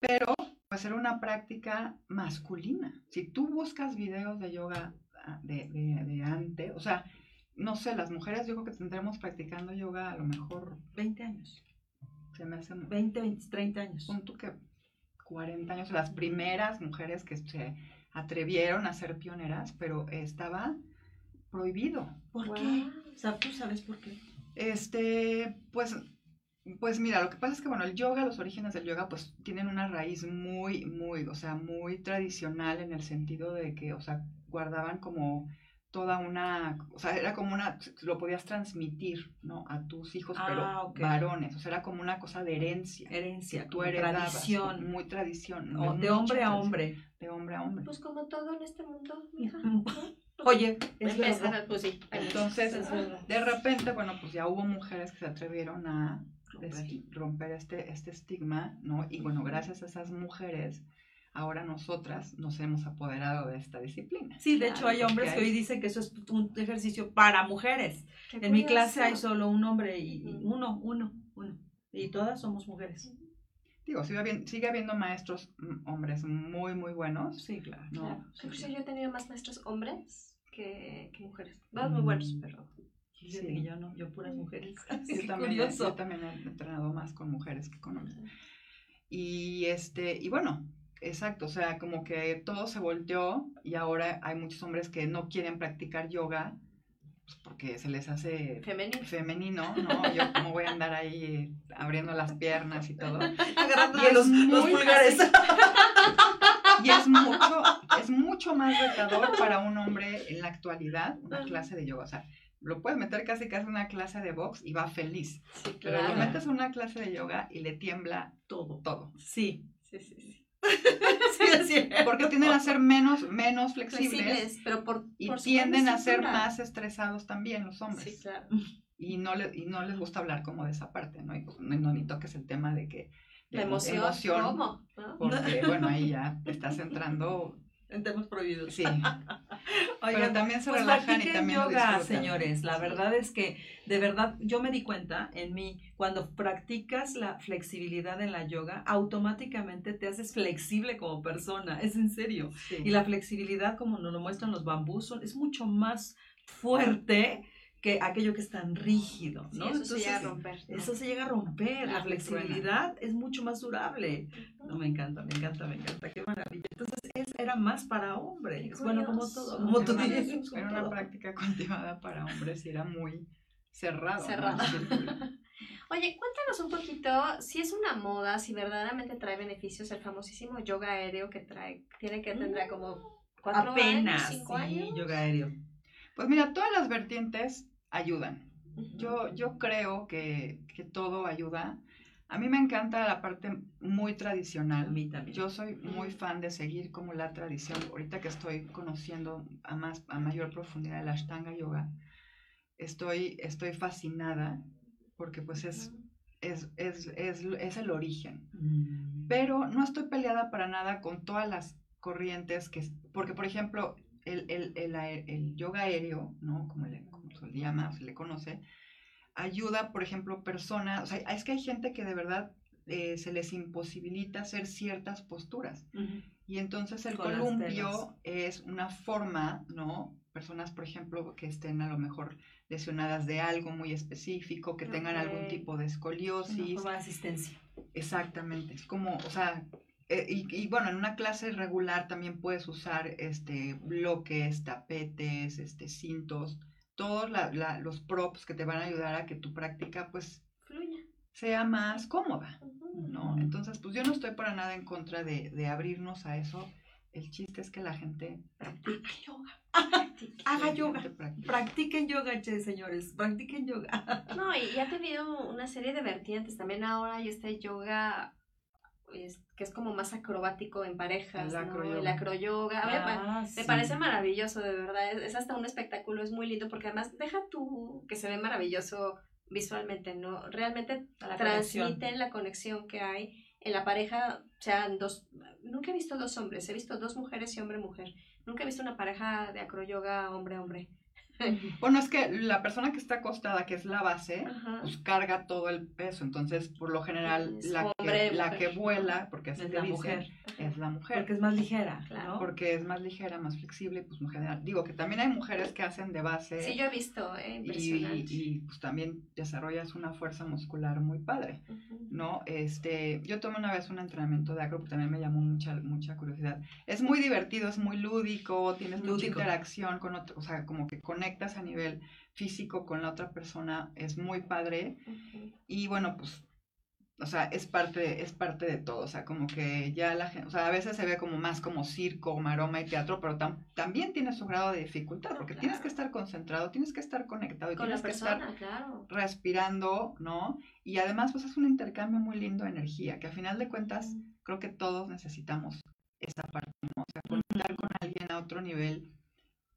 Speaker 3: Pero, pues era una práctica masculina. Si tú buscas videos de yoga ah, de, de, de antes, o sea, no sé, las mujeres yo creo que tendremos practicando yoga a lo mejor
Speaker 2: 20 años.
Speaker 3: se me hace
Speaker 2: 20, 20, 30 años.
Speaker 3: pon tú que 40 años, las primeras mujeres que se atrevieron a ser pioneras, pero estaba prohibido.
Speaker 2: ¿Por
Speaker 1: Wow.
Speaker 2: qué? O sea, ¿tú sabes por qué?
Speaker 3: Este, pues, pues mira, lo que pasa es que, bueno, el yoga, los orígenes del yoga, pues tienen una raíz muy, muy, o sea, muy tradicional en el sentido de que, o sea, guardaban como toda una, o sea, era como una, lo podías transmitir, ¿no? A tus hijos,
Speaker 2: Ah,
Speaker 3: pero
Speaker 2: ok.
Speaker 3: varones, o sea, era como una cosa de herencia.
Speaker 2: Herencia,
Speaker 3: tú heredabas,
Speaker 2: tradición.
Speaker 3: muy tradición.
Speaker 2: o de hombre a hombre.
Speaker 3: De hombre a hombre.
Speaker 1: Pues como todo en este mundo, mija.
Speaker 2: Oye, es
Speaker 1: Empieza,
Speaker 2: verdad.
Speaker 1: pues sí.
Speaker 3: Entonces,
Speaker 1: Es verdad.
Speaker 3: de repente, bueno, pues ya hubo mujeres que se atrevieron a
Speaker 2: Romper.
Speaker 3: des- romper este, este estigma, ¿no? Y bueno, gracias a esas mujeres, ahora nosotras nos hemos apoderado de esta disciplina.
Speaker 2: Sí, de hecho hay hombres que hoy dicen que eso es un ejercicio para mujeres.
Speaker 1: Qué
Speaker 2: En mi clase hay solo un hombre y, uno, uno, uno. Y todas somos mujeres.
Speaker 3: Digo, sigue, habiendo- sigue habiendo maestros mm, hombres muy, muy buenos,
Speaker 2: Sí, claro.
Speaker 3: ¿no?
Speaker 1: Claro.
Speaker 2: Sí,
Speaker 1: Incluso
Speaker 2: sí.
Speaker 1: yo he tenido más maestros hombres que, que mujeres. Dos muy buenos, pero.
Speaker 2: Fíjate
Speaker 3: Sí.
Speaker 2: que yo no, yo puras mujeres.
Speaker 3: Yo
Speaker 2: Qué
Speaker 3: también,
Speaker 2: curioso.
Speaker 3: yo también he entrenado más con mujeres que con hombres. Y este, y bueno, exacto, o sea, como que todo se volteó y ahora hay muchos hombres que no quieren practicar yoga pues, porque se les hace
Speaker 1: Femenino.
Speaker 3: femenino, ¿no? Yo como voy a andar ahí abriendo las piernas y todo.
Speaker 2: Agarrando los, los pulgares.
Speaker 3: Y es mucho, es mucho más retador para un hombre en la actualidad una clase de yoga. O sea, lo puedes meter casi casi una clase de box y va feliz.
Speaker 1: Sí,
Speaker 3: Pero lo
Speaker 1: claro.
Speaker 3: metes en una clase de yoga y le tiembla
Speaker 2: Todo.
Speaker 3: todo.
Speaker 2: Sí.
Speaker 1: Sí, sí, sí.
Speaker 2: Sí.
Speaker 3: Porque tienden a ser menos, menos flexibles,
Speaker 1: Flexibles, pero por.
Speaker 3: y
Speaker 1: por
Speaker 3: tienden a ser más estresados también los hombres.
Speaker 1: Sí, claro.
Speaker 3: y, no le- y no les gusta hablar como de esa parte, ¿no? Y pues, no, no ni toques el tema de que... de
Speaker 1: La emoción.
Speaker 3: emoción,
Speaker 1: ¿Cómo? ¿No?
Speaker 3: Porque, bueno, ahí ya estás entrando
Speaker 2: en temas prohibidos.
Speaker 3: Sí.
Speaker 2: Oigan,
Speaker 3: Pero también se
Speaker 2: pues
Speaker 3: relajan y también
Speaker 2: yoga, señores. La verdad es que, de verdad, yo me di cuenta en mí, cuando practicas la flexibilidad en la yoga, automáticamente te haces flexible como persona. Es en serio.
Speaker 3: Sí.
Speaker 2: Y la flexibilidad, como nos lo muestran los bambús, son- es mucho más fuerte que aquello que es tan rígido,
Speaker 1: Sí,
Speaker 2: ¿no?
Speaker 1: eso se llega a romper. ¿no?
Speaker 2: eso se llega a romper. La
Speaker 3: Ah,
Speaker 2: flexibilidad es mucho más durable. No, me encanta, me encanta, me encanta. Qué maravilla. Entonces, es- era más para hombres. Bueno, como todo, como tú
Speaker 3: Era una-
Speaker 2: dices.
Speaker 3: Era una práctica cultivada para hombres y era muy cerrado.
Speaker 1: Oye, cuéntanos un poquito si es una moda, si verdaderamente trae beneficios el famosísimo yoga aéreo que trae, tiene que tendrá como cuatro
Speaker 2: Apenas.
Speaker 1: años, cinco
Speaker 2: sí,
Speaker 1: años.
Speaker 2: yoga aéreo.
Speaker 3: Pues mira, todas las vertientes ayudan. Yo, yo creo que, que todo ayuda. A mí me encanta la parte muy
Speaker 2: A
Speaker 3: tradicional.
Speaker 2: mí también.
Speaker 3: Yo soy muy fan de seguir como la tradición. Ahorita que estoy conociendo a más a mayor profundidad el Ashtanga Yoga, estoy, estoy fascinada porque pues es, es, es, es, es el origen.
Speaker 2: Mm.
Speaker 3: Pero no estoy peleada para nada con todas las corrientes que... Porque, por ejemplo, el, el, el, el yoga aéreo, ¿no? Como, le, como se le llama, se le conoce, ayuda, por ejemplo, personas... O sea, es que hay gente que de verdad eh, se les imposibilita hacer ciertas posturas. Y entonces el
Speaker 2: Con
Speaker 3: columpio es una forma, ¿no? Personas, por ejemplo, que estén a lo mejor lesionadas de algo muy específico, que tengan algún tipo de
Speaker 2: Una
Speaker 3: escoliosis,
Speaker 2: forma de asistencia.
Speaker 3: Exactamente, es como, o sea, eh, y, y bueno, en una clase regular también puedes usar este bloques, tapetes, este cintos, todos la- la- los props que te van a ayudar a que tu práctica pues
Speaker 1: Fluya.
Speaker 3: sea más cómoda. ¿no? Entonces, pues yo no estoy para nada en contra de, de abrirnos a eso. El chiste es que la gente
Speaker 2: Practica yoga.
Speaker 1: Practique.
Speaker 2: Haga yoga.
Speaker 3: practique.
Speaker 2: Practiquen yoga, che, señores. Practiquen yoga.
Speaker 1: No, y ya ha tenido una serie de vertientes. También ahora hay este yoga es- que es como más acrobático en parejas,
Speaker 3: El acroyoga.
Speaker 2: Ah,
Speaker 1: Me
Speaker 2: sí.
Speaker 1: parece maravilloso, de verdad. Es, es hasta un espectáculo, es muy lindo porque además deja tú que se ve maravilloso visualmente, ¿no? Realmente
Speaker 2: La
Speaker 1: transmiten
Speaker 2: conexión.
Speaker 1: la conexión que hay en la pareja, sean dos, nunca he visto dos hombres, he visto dos mujeres y hombre-mujer. Nunca he visto una pareja de acroyoga hombre-hombre.
Speaker 3: Bueno, es que la persona que está acostada, que es la base,
Speaker 1: Ajá.
Speaker 3: pues carga todo el peso. Entonces, por lo general,
Speaker 1: Es
Speaker 3: la,
Speaker 1: hombre,
Speaker 3: que, la
Speaker 1: mujer.
Speaker 3: que vuela, porque así
Speaker 2: Es la
Speaker 3: dicen,
Speaker 2: mujer.
Speaker 3: es la mujer.
Speaker 2: Porque es más ligera,
Speaker 1: Claro.
Speaker 3: porque es más ligera, más flexible, pues general. Digo que también hay mujeres que hacen de base
Speaker 1: Sí, yo he visto, eh,
Speaker 3: y,
Speaker 1: impresionante.
Speaker 3: y, pues también desarrollas una fuerza muscular muy padre. ¿no? Este, yo tomé una vez un entrenamiento de acro, que también me llamó mucha, mucha curiosidad. Es muy divertido, es muy lúdico, tienes mucha
Speaker 2: Lúdico.
Speaker 3: interacción con otro, o sea, como que conectas a nivel físico con la otra persona, es muy padre.
Speaker 1: Ujú.
Speaker 3: Y bueno, pues, o sea, es parte, es parte de todo. O sea, como que ya la gente, o sea, a veces se ve como más como circo, maroma y teatro, pero tam- también tiene su grado de dificultad,
Speaker 1: Ah,
Speaker 3: porque tienes que
Speaker 1: claro.
Speaker 3: estar concentrado, tienes que estar conectado y
Speaker 1: Con la
Speaker 3: tienes que estar
Speaker 1: persona, claro.
Speaker 3: respirando, ¿no? Y además, pues es un intercambio muy lindo de energía, que a final de cuentas, creo que todos necesitamos esa parte, ¿no? O sea, conectar con alguien a otro nivel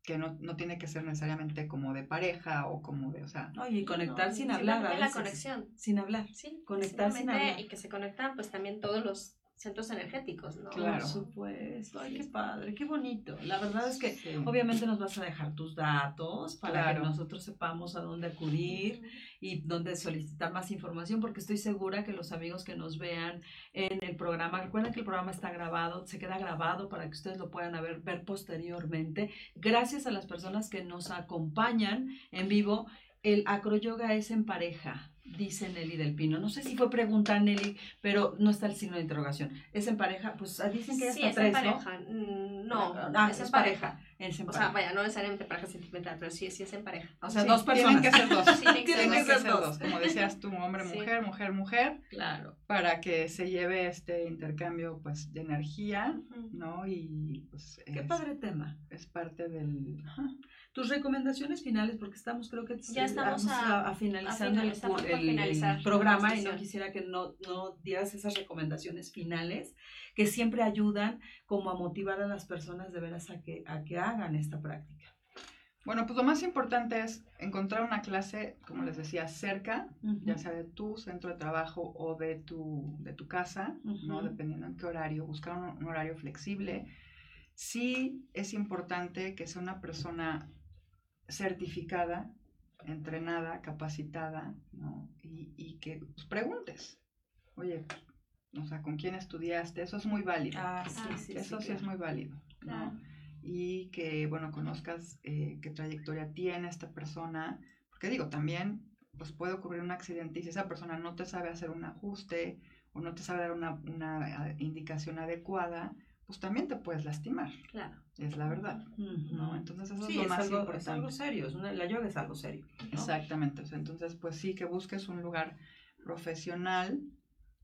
Speaker 3: que no, no tiene que ser necesariamente como de pareja o como de, o sea,
Speaker 2: No, y conectar
Speaker 1: No,
Speaker 2: sin hablar. a
Speaker 1: la conexión.
Speaker 2: Sin hablar.
Speaker 1: Sí,
Speaker 2: Conectar sin hablar.
Speaker 1: Y que se conectan pues también todos los centros energéticos, ¿no?
Speaker 3: Claro.
Speaker 2: Por supuesto. Ay, qué padre, qué bonito. La verdad es que
Speaker 3: sí.
Speaker 2: obviamente nos vas a dejar tus datos para
Speaker 3: Claro.
Speaker 2: que nosotros sepamos a dónde acudir y dónde solicitar más información, porque estoy segura que los amigos que nos vean en el programa, recuerden que el programa está grabado, se queda grabado para que ustedes lo puedan ver, ver posteriormente. Gracias a las personas que nos acompañan en vivo. El acroyoga es en pareja, dice Nelly del Pino. No sé si fue pregunta Nelly, pero no está el signo de interrogación. Es en pareja, pues ah, dicen que ya
Speaker 1: Sí,
Speaker 2: está
Speaker 1: es en
Speaker 2: tres, ¿no?
Speaker 1: pareja. Mm, No,
Speaker 2: Ah,
Speaker 1: es en pareja.
Speaker 2: Es en
Speaker 1: O sea,
Speaker 2: pareja.
Speaker 1: vaya, no necesariamente pareja sentimental, pero sí, sí es en pareja.
Speaker 2: O sea,
Speaker 3: Sí,
Speaker 2: dos
Speaker 3: Tienen
Speaker 2: personas.
Speaker 3: que ser dos.
Speaker 1: Sí, tienen que
Speaker 3: Tienen
Speaker 1: ser
Speaker 3: que
Speaker 2: dos.
Speaker 3: ser dos. Como decías tú, hombre,
Speaker 1: Sí.
Speaker 3: mujer, mujer, mujer,
Speaker 2: Claro.
Speaker 3: para que se lleve este intercambio pues de energía. ¿no? Y pues
Speaker 2: Qué
Speaker 3: es,
Speaker 2: padre tema.
Speaker 3: es parte del... ajá.
Speaker 2: Tus recomendaciones finales, porque estamos, creo que
Speaker 1: Ya estamos
Speaker 2: vamos
Speaker 1: a-
Speaker 2: a, finalizando
Speaker 1: a
Speaker 2: el,
Speaker 1: por
Speaker 2: el- el programa y no quisiera que no, no dieras esas recomendaciones finales que siempre ayudan como a motivar a las personas de veras a que, a que hagan esta práctica.
Speaker 3: Bueno, pues lo más importante es encontrar una clase, como les decía, cerca, ya sea de tu centro de trabajo o de tu, de tu casa, ¿no? Dependiendo en qué horario, buscar un, un horario flexible. Sí es importante que sea una persona certificada, entrenada, capacitada, ¿no? Y, y que pues, preguntes, oye, o sea, ¿con quién estudiaste? Eso es muy válido.
Speaker 2: Ah,
Speaker 1: Ah,
Speaker 2: sí, sí,
Speaker 3: Eso sí,
Speaker 2: claro.
Speaker 3: es muy válido, ¿no?
Speaker 1: Claro.
Speaker 3: Y que, bueno, conozcas eh, qué trayectoria tiene esta persona, porque digo, también, pues puede ocurrir un accidente y si esa persona no te sabe hacer un ajuste o no te sabe dar una, una ah, indicación adecuada, pues también te puedes lastimar,
Speaker 1: Claro.
Speaker 3: es la verdad. ¿no? Entonces eso
Speaker 2: Sí,
Speaker 3: es lo
Speaker 2: es
Speaker 3: más
Speaker 2: algo, es
Speaker 3: importante.
Speaker 2: algo serio, es una- la yoga es algo serio. ¿no?
Speaker 3: Exactamente, entonces pues sí que busques un lugar profesional,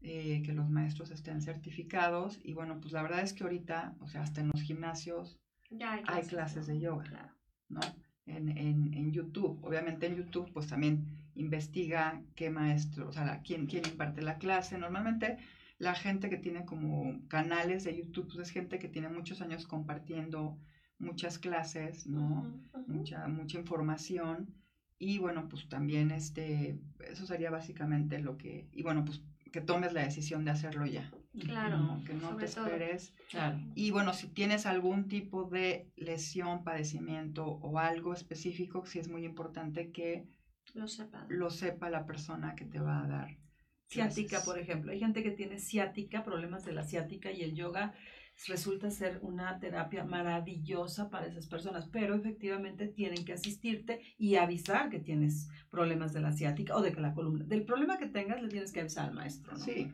Speaker 3: eh, que los maestros estén certificados y bueno, pues la verdad es que ahorita, o sea, hasta en los gimnasios
Speaker 1: Ya hay
Speaker 3: hay clases de yoga,
Speaker 1: Claro.
Speaker 3: ¿no? En, en, en YouTube, obviamente en YouTube pues también investiga qué maestro, o sea, quién, quién imparte la clase. Normalmente la gente que tiene como canales de YouTube pues es gente que tiene muchos años compartiendo muchas clases, ¿no? Mucha, mucha información y bueno, pues también este, eso sería básicamente lo que, y bueno, pues que tomes la decisión de hacerlo ya,
Speaker 1: Claro.
Speaker 3: ¿no? que no te esperes.
Speaker 2: Claro.
Speaker 3: Y bueno, si tienes algún tipo de lesión, padecimiento o algo específico, sí es muy importante que
Speaker 1: Lo sepan.
Speaker 3: lo sepa la persona que te va a dar.
Speaker 2: Ciática, por ejemplo. Hay gente que tiene ciática, problemas de la ciática y el yoga resulta ser una terapia maravillosa para esas personas, pero efectivamente tienen que asistirte y avisar que tienes problemas de la ciática o de que la columna. Del problema que tengas le tienes que avisar al maestro, ¿no?
Speaker 3: Sí,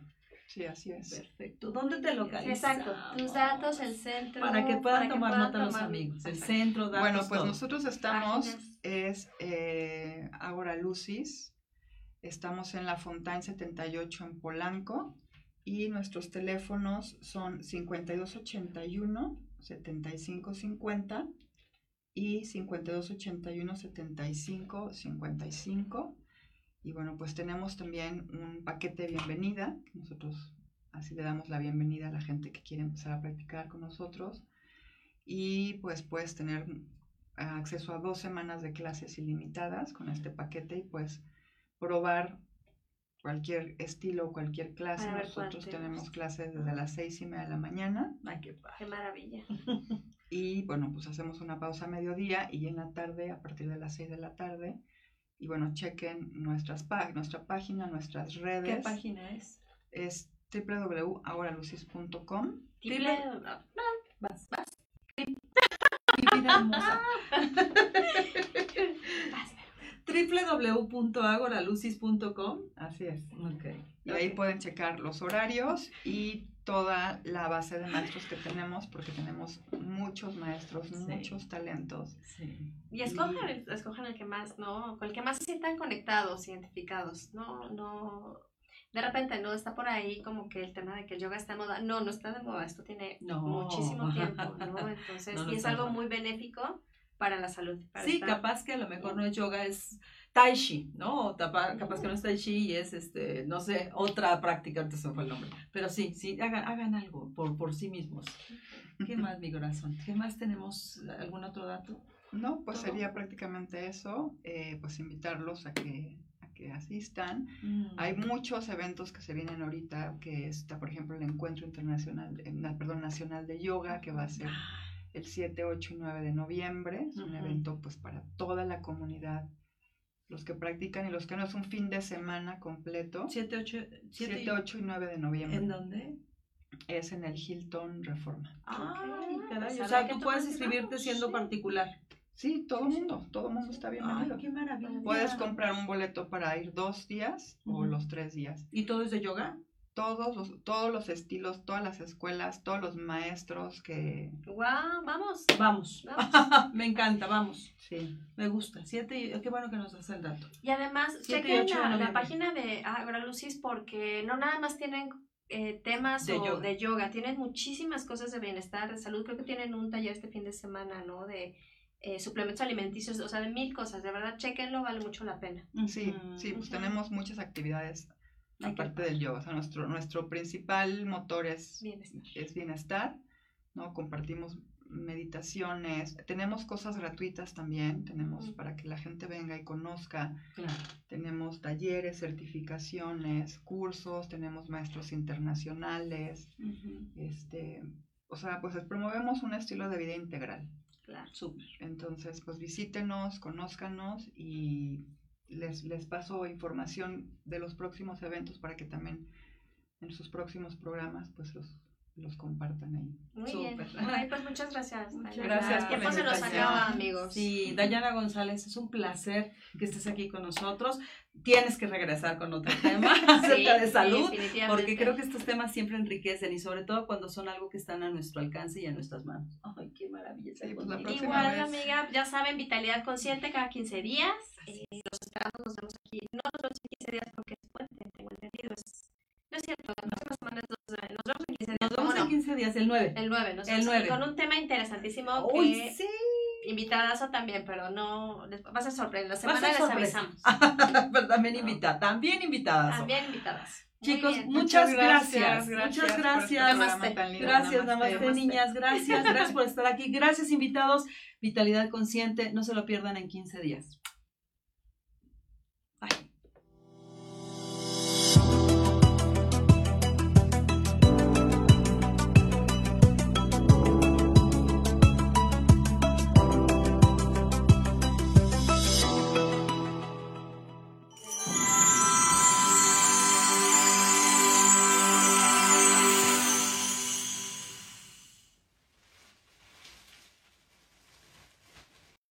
Speaker 3: sí, así es.
Speaker 2: Perfecto. ¿Dónde te localizas?
Speaker 1: exacto. Tus datos, el centro.
Speaker 2: Para que puedan
Speaker 1: para
Speaker 2: tomar
Speaker 1: puedan
Speaker 2: nota los
Speaker 1: tomar-
Speaker 2: amigos. El
Speaker 1: Exacto.
Speaker 2: centro, datos,
Speaker 3: Bueno, pues
Speaker 2: todo.
Speaker 3: nosotros estamos,
Speaker 1: Páginas.
Speaker 3: es eh, Agora Lucis, estamos en la Fontaine 78 en Polanco y nuestros teléfonos son 5281 7550 y 5281 7555 y bueno, pues tenemos también un paquete de bienvenida, nosotros así le damos la bienvenida a la gente que quiere empezar a practicar con nosotros. Y pues puedes tener acceso a dos semanas de clases ilimitadas con este paquete y pues probar cualquier estilo, cualquier clase. Nosotros
Speaker 1: te
Speaker 3: tenemos clases desde las seis y media de la mañana
Speaker 2: Ay, qué.
Speaker 1: Qué maravilla.
Speaker 3: y bueno, pues hacemos una pausa a mediodía y en la tarde, a partir de las 6 de la tarde. Y bueno, chequen nuestras nuestra página, nuestras redes.
Speaker 2: ¿Qué página es?
Speaker 3: Es www.agoralucis.com.
Speaker 1: Triple.
Speaker 2: Vas, vas. Www.agoralucis.com
Speaker 3: Así es.
Speaker 2: Ok.
Speaker 3: Y ahí pueden checar los horarios y toda la base de maestros que tenemos, porque tenemos muchos maestros,
Speaker 2: Sí.
Speaker 3: muchos talentos.
Speaker 2: Sí.
Speaker 1: Y escojan el, escojan el que más, ¿no? Con el que más se sientan conectados, identificados. No, no. De repente, ¿no? Está por ahí como que el tema de que el yoga está de moda. No, no está de moda. Esto tiene
Speaker 2: No.
Speaker 1: muchísimo tiempo, ¿no? Entonces,
Speaker 2: No, no
Speaker 1: y es algo muy benéfico para la salud. para
Speaker 2: Sí,
Speaker 1: estar-
Speaker 2: capaz que a lo mejor no es yoga, es tai chi, ¿no? O tapa- capaz que no es tai chi y es, este, no sé, otra práctica, ahorita se fue el nombre. Pero sí, sí, hagan, hagan algo por, por sí mismos. ¿Qué más, mi corazón? ¿Qué más tenemos? ¿Algún otro dato?
Speaker 3: No, pues
Speaker 2: Todo.
Speaker 3: sería prácticamente eso, eh, pues invitarlos a que, a que asistan.
Speaker 2: Mm.
Speaker 3: Hay muchos eventos que se vienen ahorita, que está, por ejemplo, el Encuentro Internacional, eh, perdón, Nacional de Yoga, que va a ser el 7, 8 y 9 de noviembre. Es un evento pues para toda la comunidad, los que practican y los que no, es un fin de semana completo.
Speaker 2: Siete, ocho, siete,
Speaker 3: 7, 8 y 9 de noviembre.
Speaker 2: ¿En dónde?
Speaker 3: Es en el Hilton Reforma.
Speaker 2: Ay,
Speaker 1: Ok,
Speaker 2: caray,
Speaker 1: pues
Speaker 2: o sea, tú puedes inscribirte siendo
Speaker 1: sí.
Speaker 2: particular.
Speaker 3: Sí, todo el mundo, todo el mundo está
Speaker 2: Ay,
Speaker 3: bienvenido.
Speaker 2: qué maravilla.
Speaker 3: Puedes comprar un boleto para ir dos días o los tres días.
Speaker 2: ¿Y todo es de yoga?
Speaker 3: Todos los, todos los estilos, todas las escuelas, todos los maestros que...
Speaker 1: ¡Guau! ¡Vamos!
Speaker 2: Vamos.
Speaker 1: Vamos.
Speaker 2: Me encanta, vamos.
Speaker 3: Sí,
Speaker 2: Me gusta. Siete, y- qué bueno que nos das el dato.
Speaker 1: Y además,
Speaker 2: Siete
Speaker 1: chequen la, la página de Agrolucis porque no nada más tienen eh, temas
Speaker 2: De
Speaker 1: o
Speaker 2: yoga.
Speaker 1: de yoga, tienen muchísimas cosas de bienestar, de salud. Creo que tienen un taller este fin de semana, ¿no? De eh, suplementos alimenticios, o sea, de mil cosas. De verdad, chequenlo, vale mucho la pena.
Speaker 3: sí, sí, pues tenemos muchas actividades aparte del yoga. O sea, nuestro, nuestro principal motor es,
Speaker 1: Bienestar.
Speaker 3: es bienestar, ¿no? Compartimos meditaciones, tenemos cosas gratuitas también, tenemos para que la gente venga y conozca
Speaker 2: Claro.
Speaker 3: Tenemos talleres, certificaciones, cursos, tenemos maestros internacionales, este, o sea, pues promovemos un estilo de vida integral.
Speaker 1: Claro.
Speaker 2: Súper.
Speaker 3: Entonces, pues visítenos, conózcanos y les, les paso información de los próximos eventos para que también en sus próximos programas pues los, los compartan ahí.
Speaker 1: Muy
Speaker 2: Súper.
Speaker 1: bien. Ay, pues muchas gracias.
Speaker 3: Muchas
Speaker 1: Dayana.
Speaker 2: gracias por la
Speaker 1: se nos
Speaker 2: invitación.
Speaker 1: acaba, amigos.
Speaker 2: Sí, Dayana González, es un placer que estés aquí con nosotros. Tienes que regresar con otro tema acerca de salud, porque creo que estos temas siempre enriquecen y sobre todo cuando son algo que están a nuestro alcance y a nuestras manos. Ay, qué maravilla.
Speaker 3: Sí, pues próxima
Speaker 1: Igual,
Speaker 3: vez.
Speaker 1: amiga, ya saben, vitalidad consciente cada 15 días. Eh, los esperamos, nos vemos aquí. No nos vemos en 15 días porque es puente, tengo entendido. Es, no es cierto, la próxima semana es 2 de Nos vemos en 15 días.
Speaker 2: Nos vemos
Speaker 1: ¿cómo
Speaker 2: en
Speaker 1: no?
Speaker 2: 15 días, el 9.
Speaker 1: El 9, nos
Speaker 2: El
Speaker 1: vemos aquí
Speaker 2: 9.
Speaker 1: con un tema interesantísimo
Speaker 2: Uy,
Speaker 1: que
Speaker 2: sí.
Speaker 1: invitadazo también, pero no, va a ser sorpresa. La semana les
Speaker 2: sorpresa.
Speaker 1: avisamos.
Speaker 2: Pero también invitada, también invitadas.
Speaker 1: También invitadas.
Speaker 2: Chicos,
Speaker 1: bien.
Speaker 2: muchas, gracias.
Speaker 3: gracias,
Speaker 2: Muchas gracias.
Speaker 1: Namaste.
Speaker 2: Gracias,
Speaker 3: Namaste.
Speaker 2: namaste, niñas. Gracias, gracias por estar aquí. Gracias, invitados. Vitalidad Consciente. No se lo pierdan en 15 días.